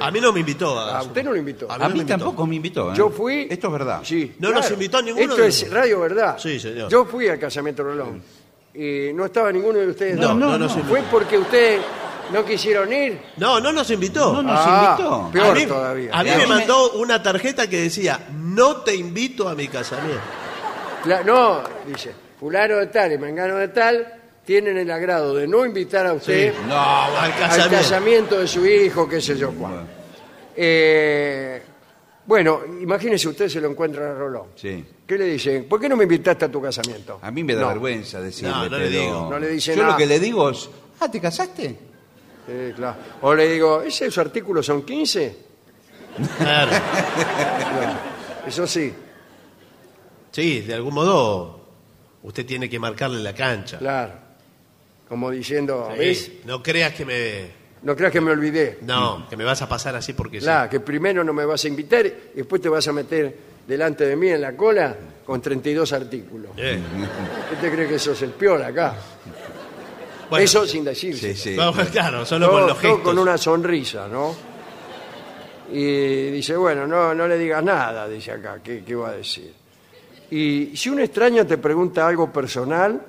A mí no me invitó. A, a usted no lo invitó. A A no mí invitó. tampoco me invitó. ¿eh? Yo fui. Esto es verdad. Sí, No nos invitó ninguno Esto de es Radio Verdad. Sí, señor. Yo fui al casamiento Rolón. Y no estaba ninguno de ustedes. No, dos. no, no, no. Fue porque ustedes no quisieron ir. No, no nos invitó. No nos Ah, invitó. Peor a mí, todavía. a mí me mandó una tarjeta que decía, no te invito a mi casamiento. Cla- no, dice, fulano de tal y mengano de tal tienen el agrado de no invitar a usted No, al al casamiento. casamiento de su hijo, qué sé yo cuál. Eh, bueno, imagínese usted se lo encuentra a Rolón. Sí. ¿Qué le dice? ¿Por qué no me invitaste a tu casamiento? A mí me da No. vergüenza decirle, No, no le pero... digo. No le dice Yo nada. lo que le digo es, ah, ¿te casaste? Sí, claro. O le digo, ¿esos artículos son 15? Claro. Eso sí, Sí, de algún modo usted tiene que marcarle la cancha. claro. Como diciendo, Sí, ¿ves? No creas que me... No creas que me olvidé. No, que me vas a pasar así porque sí. Claro, que primero no me vas a invitar y después te vas a meter delante de mí en la cola con 32 artículos. Eh, ¿Qué te crees que sos el peor acá? Bueno, Eso sin decirse. Sí, sí. no, claro, solo Todo- con los gestos. con una sonrisa, ¿no? Y dice, bueno, no, no le digas nada, dice acá, ¿qué, qué va a decir? Y si un extraño te pregunta algo personal,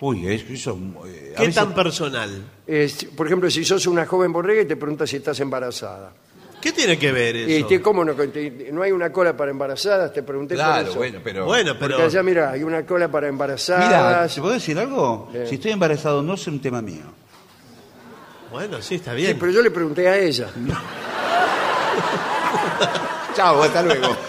Uy, es- eso... eh, a ¿Qué veces- tan personal? por ejemplo, si sos una joven borrega y te pregunta si estás embarazada. ¿Qué tiene que ver eso? ¿cómo no? Que te- no hay una cola para embarazadas? Te pregunté por Claro, eso. bueno, pero... Bueno, pero... Porque allá, mira, hay una cola para Mira, embarazadas. ¿te puedo decir algo? Si estoy embarazado no es un tema mío. Bueno, sí, está Sí, bien. pero yo le pregunté a ella. Chao, hasta luego.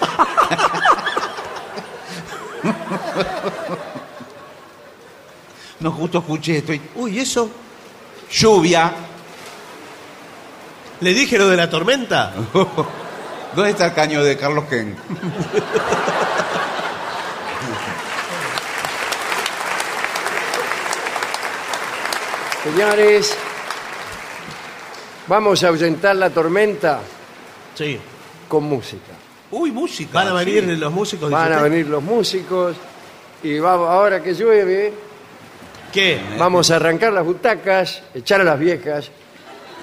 No, justo escuché, estoy... Uy, ¿eso? Lluvia. ¿Le dije lo de la tormenta? ¿Dónde está el caño de Carlos Ken? Señores, vamos a ahuyentar la tormenta Sí. con música. Uy, música. Van a venir sí. los músicos. Van a venir los músicos y va- ahora que llueve, ¿Qué? vamos a arrancar las butacas, echar a las viejas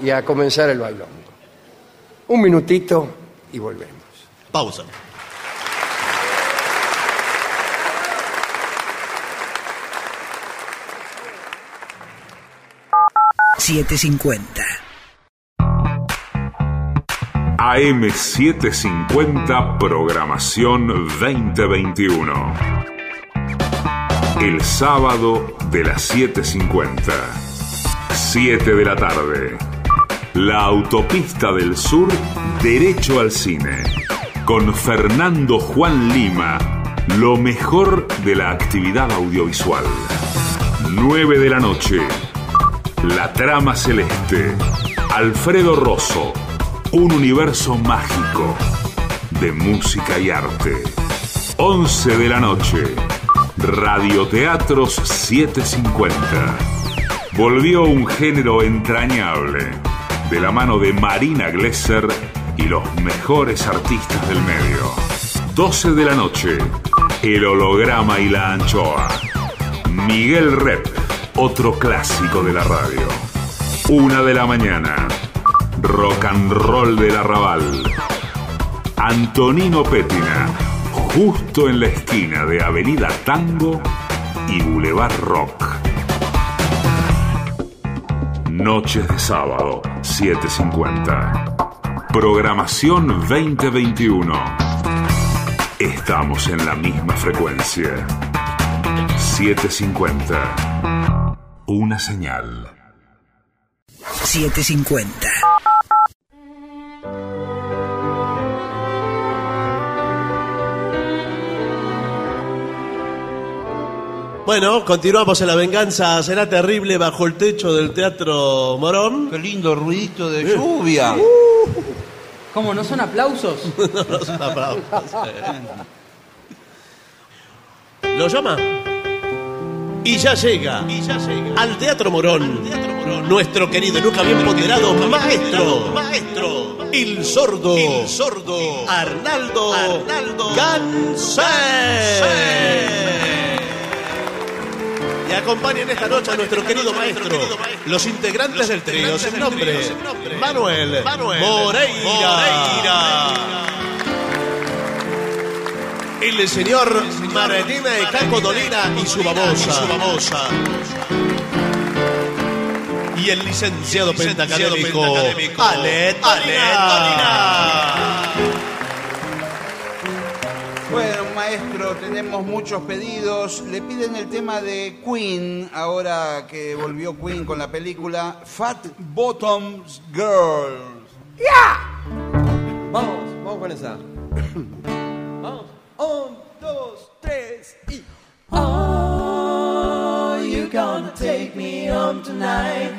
y a comenzar el bailón. Un minutito y volvemos. Pausa. AM750 Programación 2021. El sábado de las 7.50. 7 de la tarde. La autopista del sur, derecho al cine. Con Fernando Juan Lima. Lo mejor de la actividad audiovisual. 9 de la noche. La trama celeste. Alfredo Rosso. Un universo mágico de música y arte. 11 de la noche. Radioteatros 750. Volvió un género entrañable de la mano de Marina Glesser y los mejores artistas del medio. 12 de la noche. El holograma y la anchoa. Miguel Rep, otro clásico de la radio. Una de la mañana. Rock and roll del arrabal. Antonino Pétina, justo en la esquina de Avenida Tango y Boulevard Rock. Noches de sábado, 7.50. Programación 2021. Estamos en la misma frecuencia. 750. Una señal. 750. Bueno, continuamos en La Venganza Será Terrible bajo el techo del Teatro Morón. Qué lindo ruidito de lluvia. ¿Cómo? ¿No son aplausos? Los aplausos. ¿Lo llama? Y ya llega, y ya llega al Teatro Morón, nuestro querido y nunca bien ponderado maestro, maestro, el sordo, el sordo, Arnaldo, Arnaldo Gansé. Y acompañen esta noche a nuestro querido maestro, los integrantes del trío sin nombre, Manuel, Moreira. El señor Martina de Caco Dolina y su babosa. Y el licenciado pentacadémico Alet Dolina. Maestro, tenemos muchos pedidos. Le piden el tema de Queen, ahora que volvió Queen con la película Fat Bottoms Girls. Vamos, vamos con esa. Vamos. Un, dos, tres y. Oh, you gonna take me home tonight.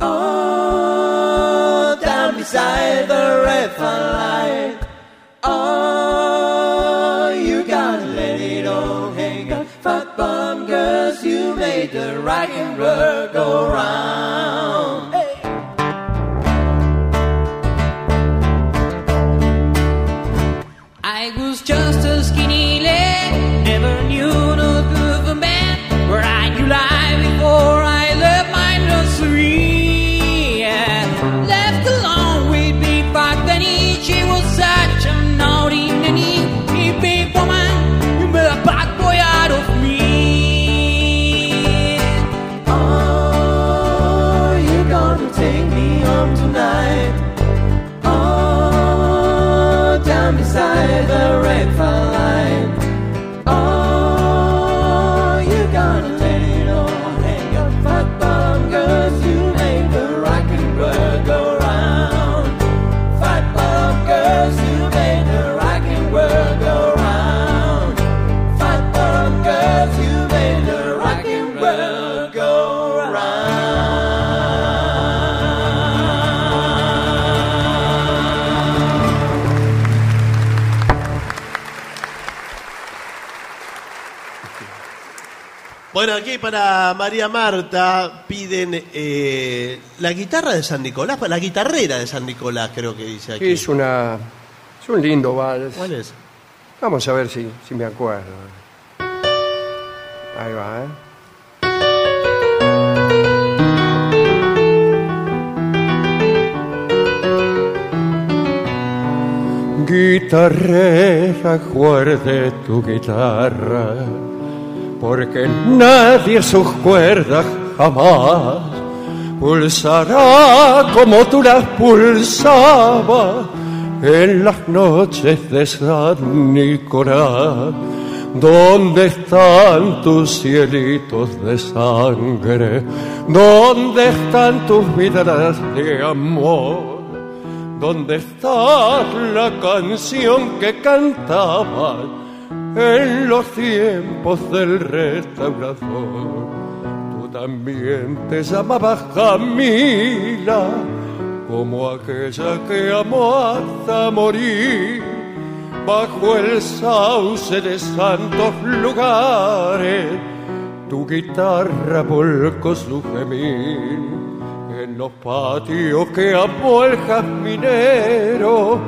Oh, down beside the red light. Rock and roll go round. Aquí para María Marta piden eh, la guitarra de San Nicolás, la guitarrera de San Nicolás creo que dice aquí. Es una es un lindo vals. ¿Cuál es? Vamos a ver si, si me acuerdo. Ahí va, ¿eh? Guitarrera, guarde tu guitarra, porque nadie sus cuerdas jamás pulsará como tú las pulsabas en las noches de San Nicolás. ¿Dónde están tus cielitos de sangre? ¿Dónde están tus vidas de amor? ¿Dónde está la canción que cantabas en los tiempos del restaurador? Tú también te llamabas Camila, como aquella que amó hasta morir, bajo el sauce de santos lugares. Tu guitarra volcó su gemir en los patios que amó el jazminero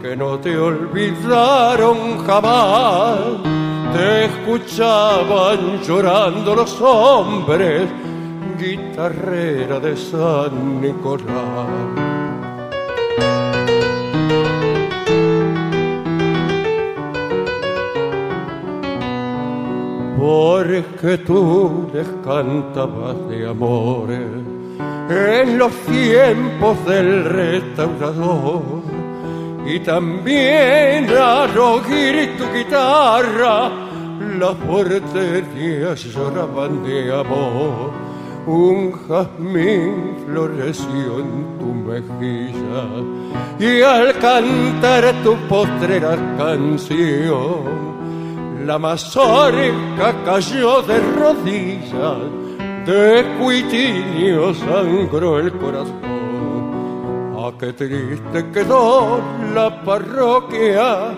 que no te olvidaron jamás. Te escuchaban llorando los hombres, guitarrera de San Nicolás. porque tú les cantabas de amores en los tiempos del restaurador y también al oír tu guitarra las porterías lloraban de amor un jazmín floreció en tu mejilla y al cantar tu postrera canción la mazorca cayó de rodillas, de cuitinio sangró el corazón. Ah, qué triste quedó la parroquia,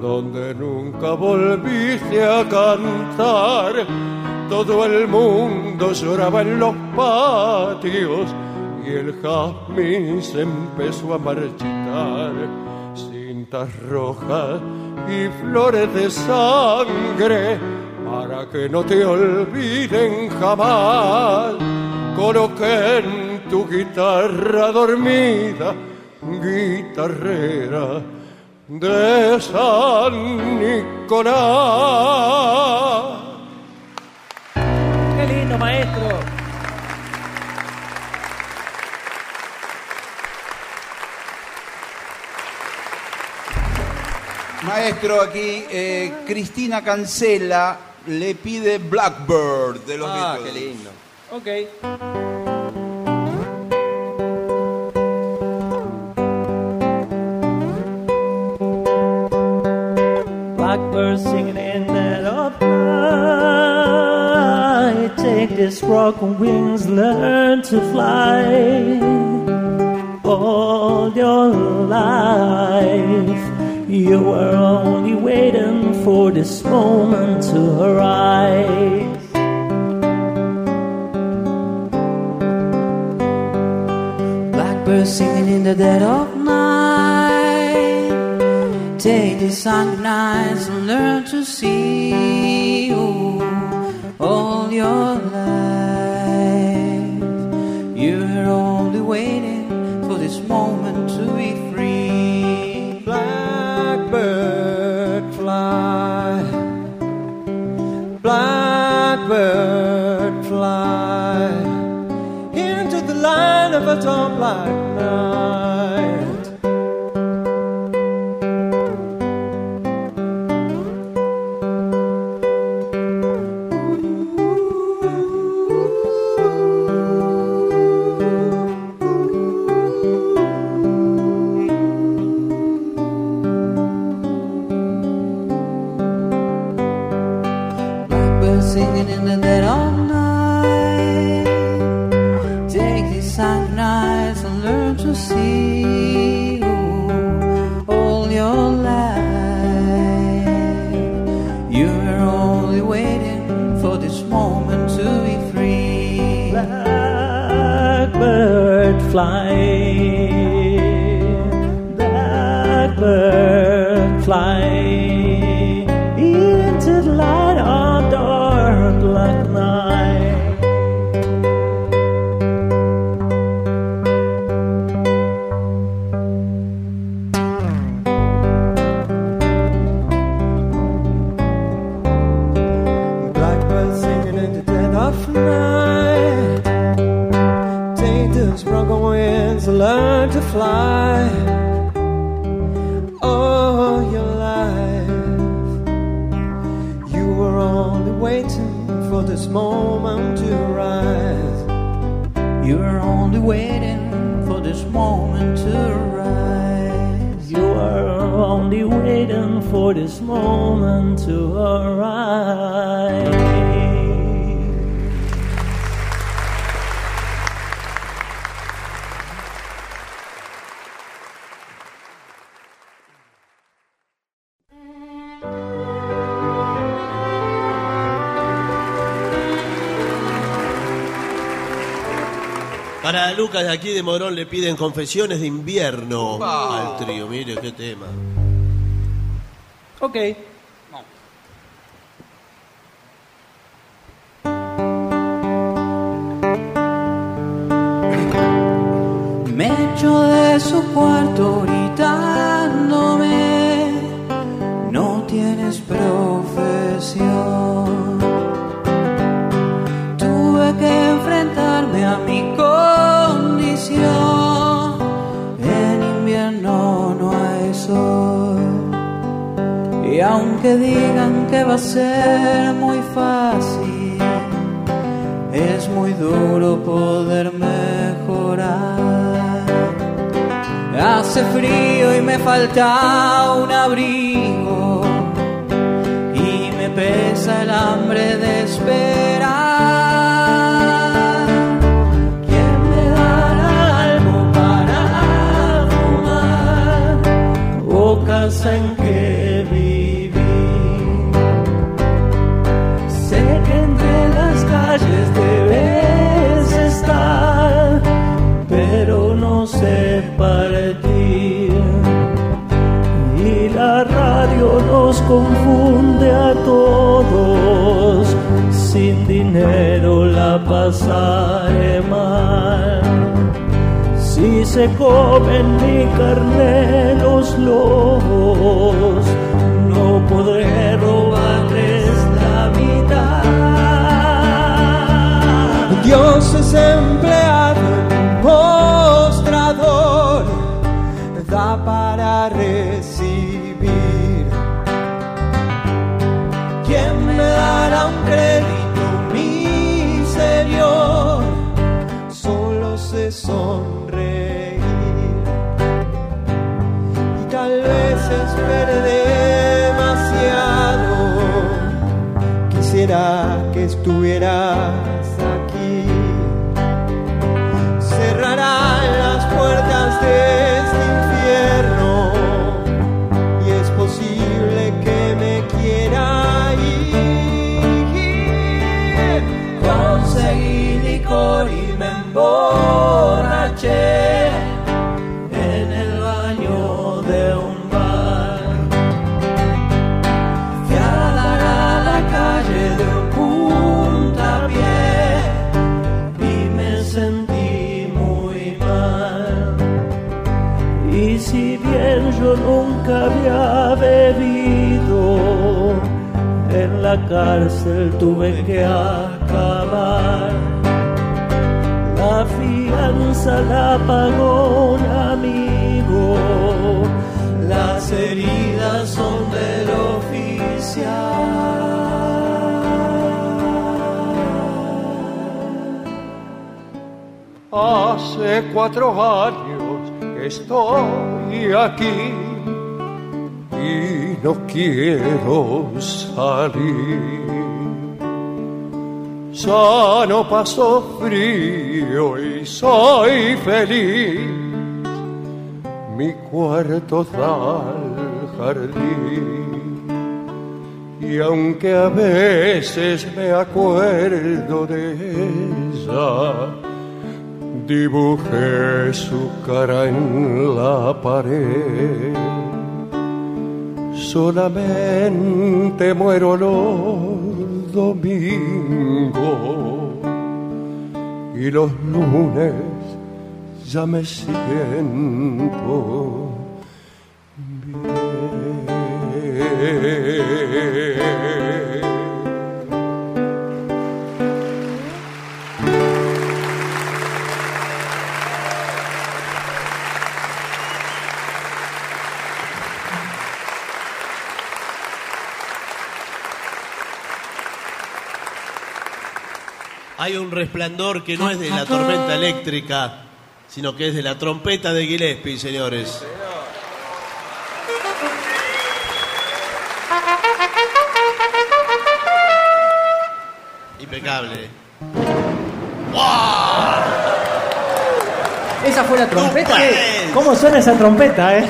donde nunca volviste a cantar. Todo el mundo lloraba en los patios y el jazmín se empezó a marchitar. Cintas rojas y flores de sangre para que no te olviden jamás. Coloqué en tu guitarra dormida, guitarrera de San Nicolás. Qué lindo, maestro. Maestro, aquí eh, Cristina Cancela le pide Blackbird de los Ah, Beatles. qué lindo. Ok. Take this broken wings, learn to fly. All your life, you were only waiting for this moment to arise. Blackbird singing in the dead of night. Take these sunken and learn to see all your Don't like now. Para Lucas de aquí de Morón le piden confesiones de invierno al trío. Mire qué tema. Ok. Me echo de su cuarto Y aunque digan que va a ser muy fácil, es muy duro poder mejorar. Hace frío y me falta un abrigo y me pesa el hambre de esperar. ¿Quién me dará algo para fumar o casa en sé partir. Y la radio nos confunde a todos, sin dinero la pasaré mal. Si se comen mi carne los lobos, no podré robarles la mitad. Dios es empleado recibir. ¿Quién me dará un crédito miserio? Solo sé sonreír. Y tal vez espere demasiado. Quisiera que estuvieras aquí. Cerrarán las puertas de la cárcel tuve que acabar. La fianza la pagó un amigo, las heridas son del oficial. Hace cuatro años que estoy aquí no quiero salir. Sano paso frío y soy feliz. Mi cuarto da jardín. Y aunque a veces me acuerdo de ella, dibujé su cara en la pared. Solamente muero los domingos y los lunes ya me siento Hay un resplandor que no es de la tormenta eléctrica, sino que es de la trompeta de Gillespie, señores. Impecable. ¿Esa fue la trompeta? ¿Cómo suena esa trompeta, eh?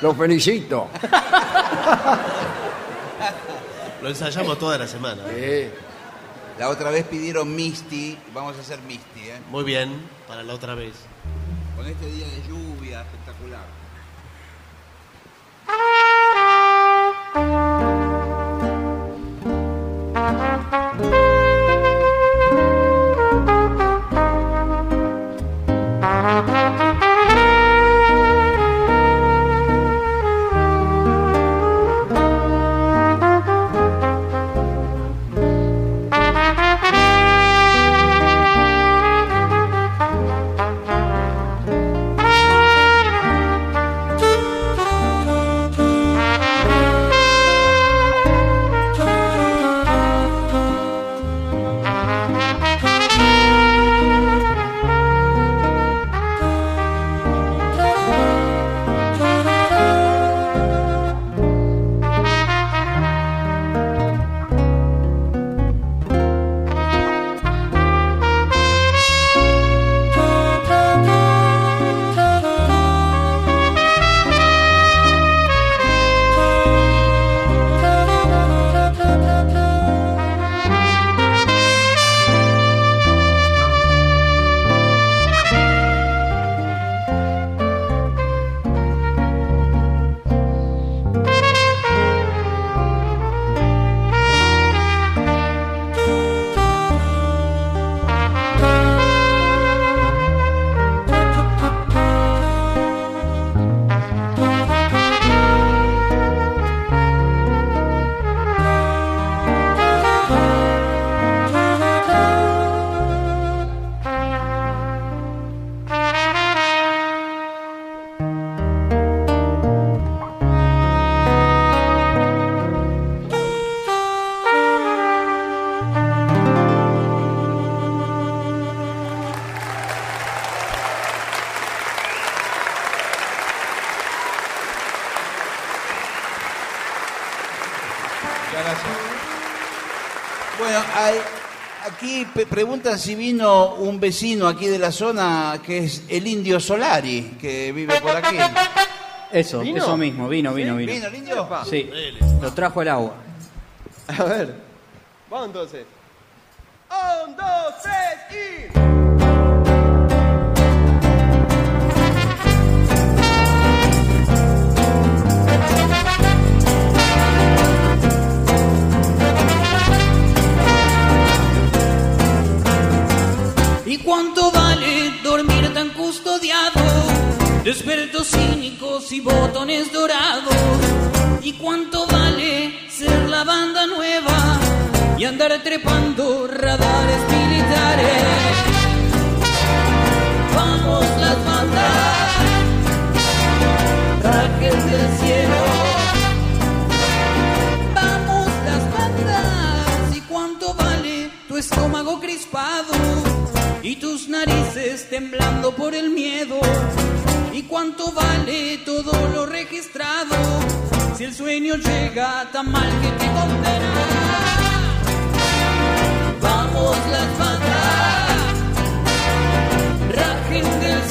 Lo felicito. Lo ensayamos toda la semana. La otra vez pidieron Misty, vamos a hacer Misty, ¿eh? Muy bien, para la otra vez. Con este día de lluvia espectacular. Preguntan si vino un vecino aquí de la zona que es el indio Solari, que vive por aquí. Eso, ¿Vino? eso mismo, vino, vino, ¿Sí? vino. ¿Vino el indio? Sí, lo trajo el agua. A ver. Vamos entonces. Un, dos, tres y. cuánto vale dormir tan custodiado? Despertos cínicos y botones dorados. ¿Y cuánto vale ser la banda nueva y andar trepando radares militares? Vamos las bandas, trajes del cielo. Vamos las bandas, ¿y cuánto vale tu estómago crispado? Y tus narices temblando por el miedo. ¿Y cuánto vale todo lo registrado? Si el sueño llega tan mal que te condena. Vamos las bandas, rajen del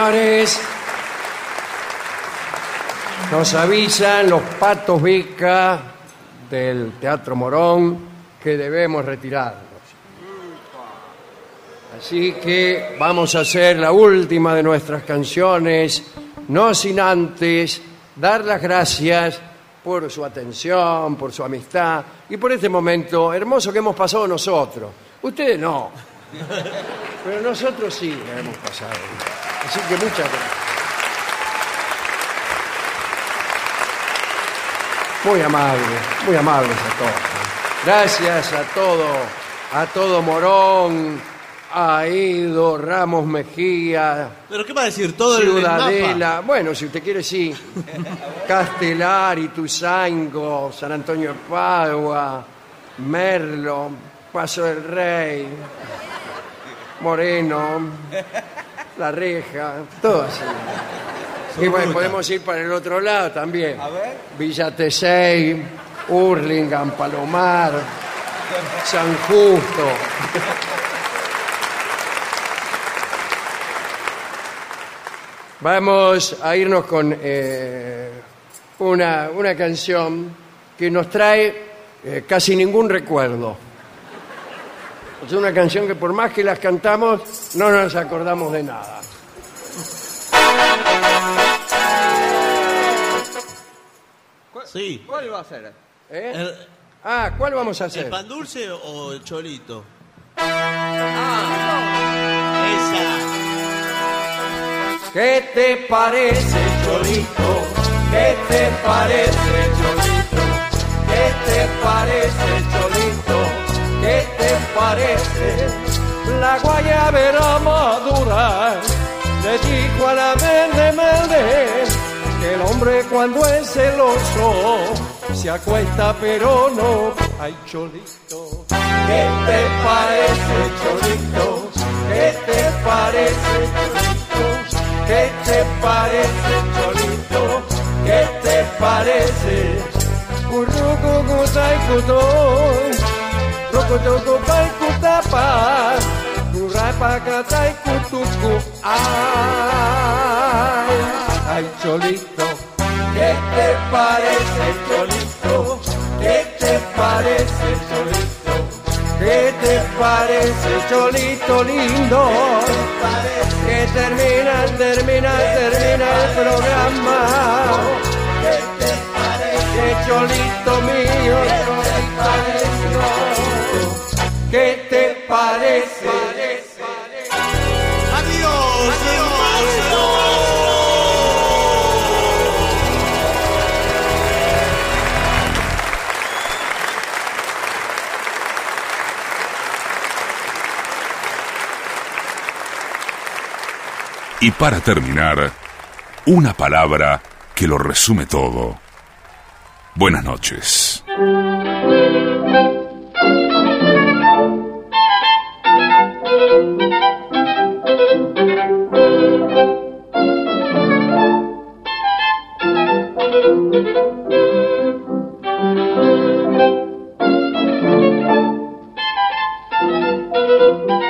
Señores, nos avisan los patos Vica del Teatro Morón que debemos retirarnos. Así que vamos a hacer la última de nuestras canciones, no sin antes dar las gracias por su atención, por su amistad y por este momento hermoso que hemos pasado nosotros. Ustedes no, pero nosotros sí la hemos pasado. Así que muchas gracias. Muy amables, muy amables a todos. Gracias a todo, a todo Morón, a Ido, Ramos Mejía, ¿Pero qué va a decir? Todo el- el mapa. Ciudadela. Bueno, si usted quiere, sí. Castelar, Ituzaingo, San Antonio de Padua, Merlo, Paso del Rey, Moreno, La Reja, todo así. Y bueno, podemos ir para el otro lado también. Villa Tesey, Hurlingham, Palomar, San Justo. Vamos a irnos con eh, una, una canción que nos trae eh, casi ningún recuerdo. Es una canción que por más que las cantamos, no nos acordamos de nada. Sí. ¿Cuál va a ser? ¿Eh? Ah, ¿cuál vamos a hacer? ¿El pan dulce o el cholito? ¿Qué te parece, Cholito? ¿Qué te parece, Cholito? ¿Qué te parece, Cholito? ¿Qué te parece? La guayabera madura le dijo a la verde verde que el hombre cuando es celoso se acuesta pero no. Ay, Cholito, ¿qué te parece, Cholito? ¿Qué te parece, Cholito? ¿Qué te parece, Cholito? ¿Qué te parece? Currucucutai cutoy, rocotocopai cutapa, currapacatai cutucu. Ay, ay, Cholito, ¿qué te parece, Cholito? ¿Qué te parece, Cholito? ¿Qué te parece, Cholito lindo? Que termina, termina, termina el programa. Cholito mío, ¿qué te parece? Adiós, Y para terminar, una palabra que lo resume todo. Buenas noches. thank you.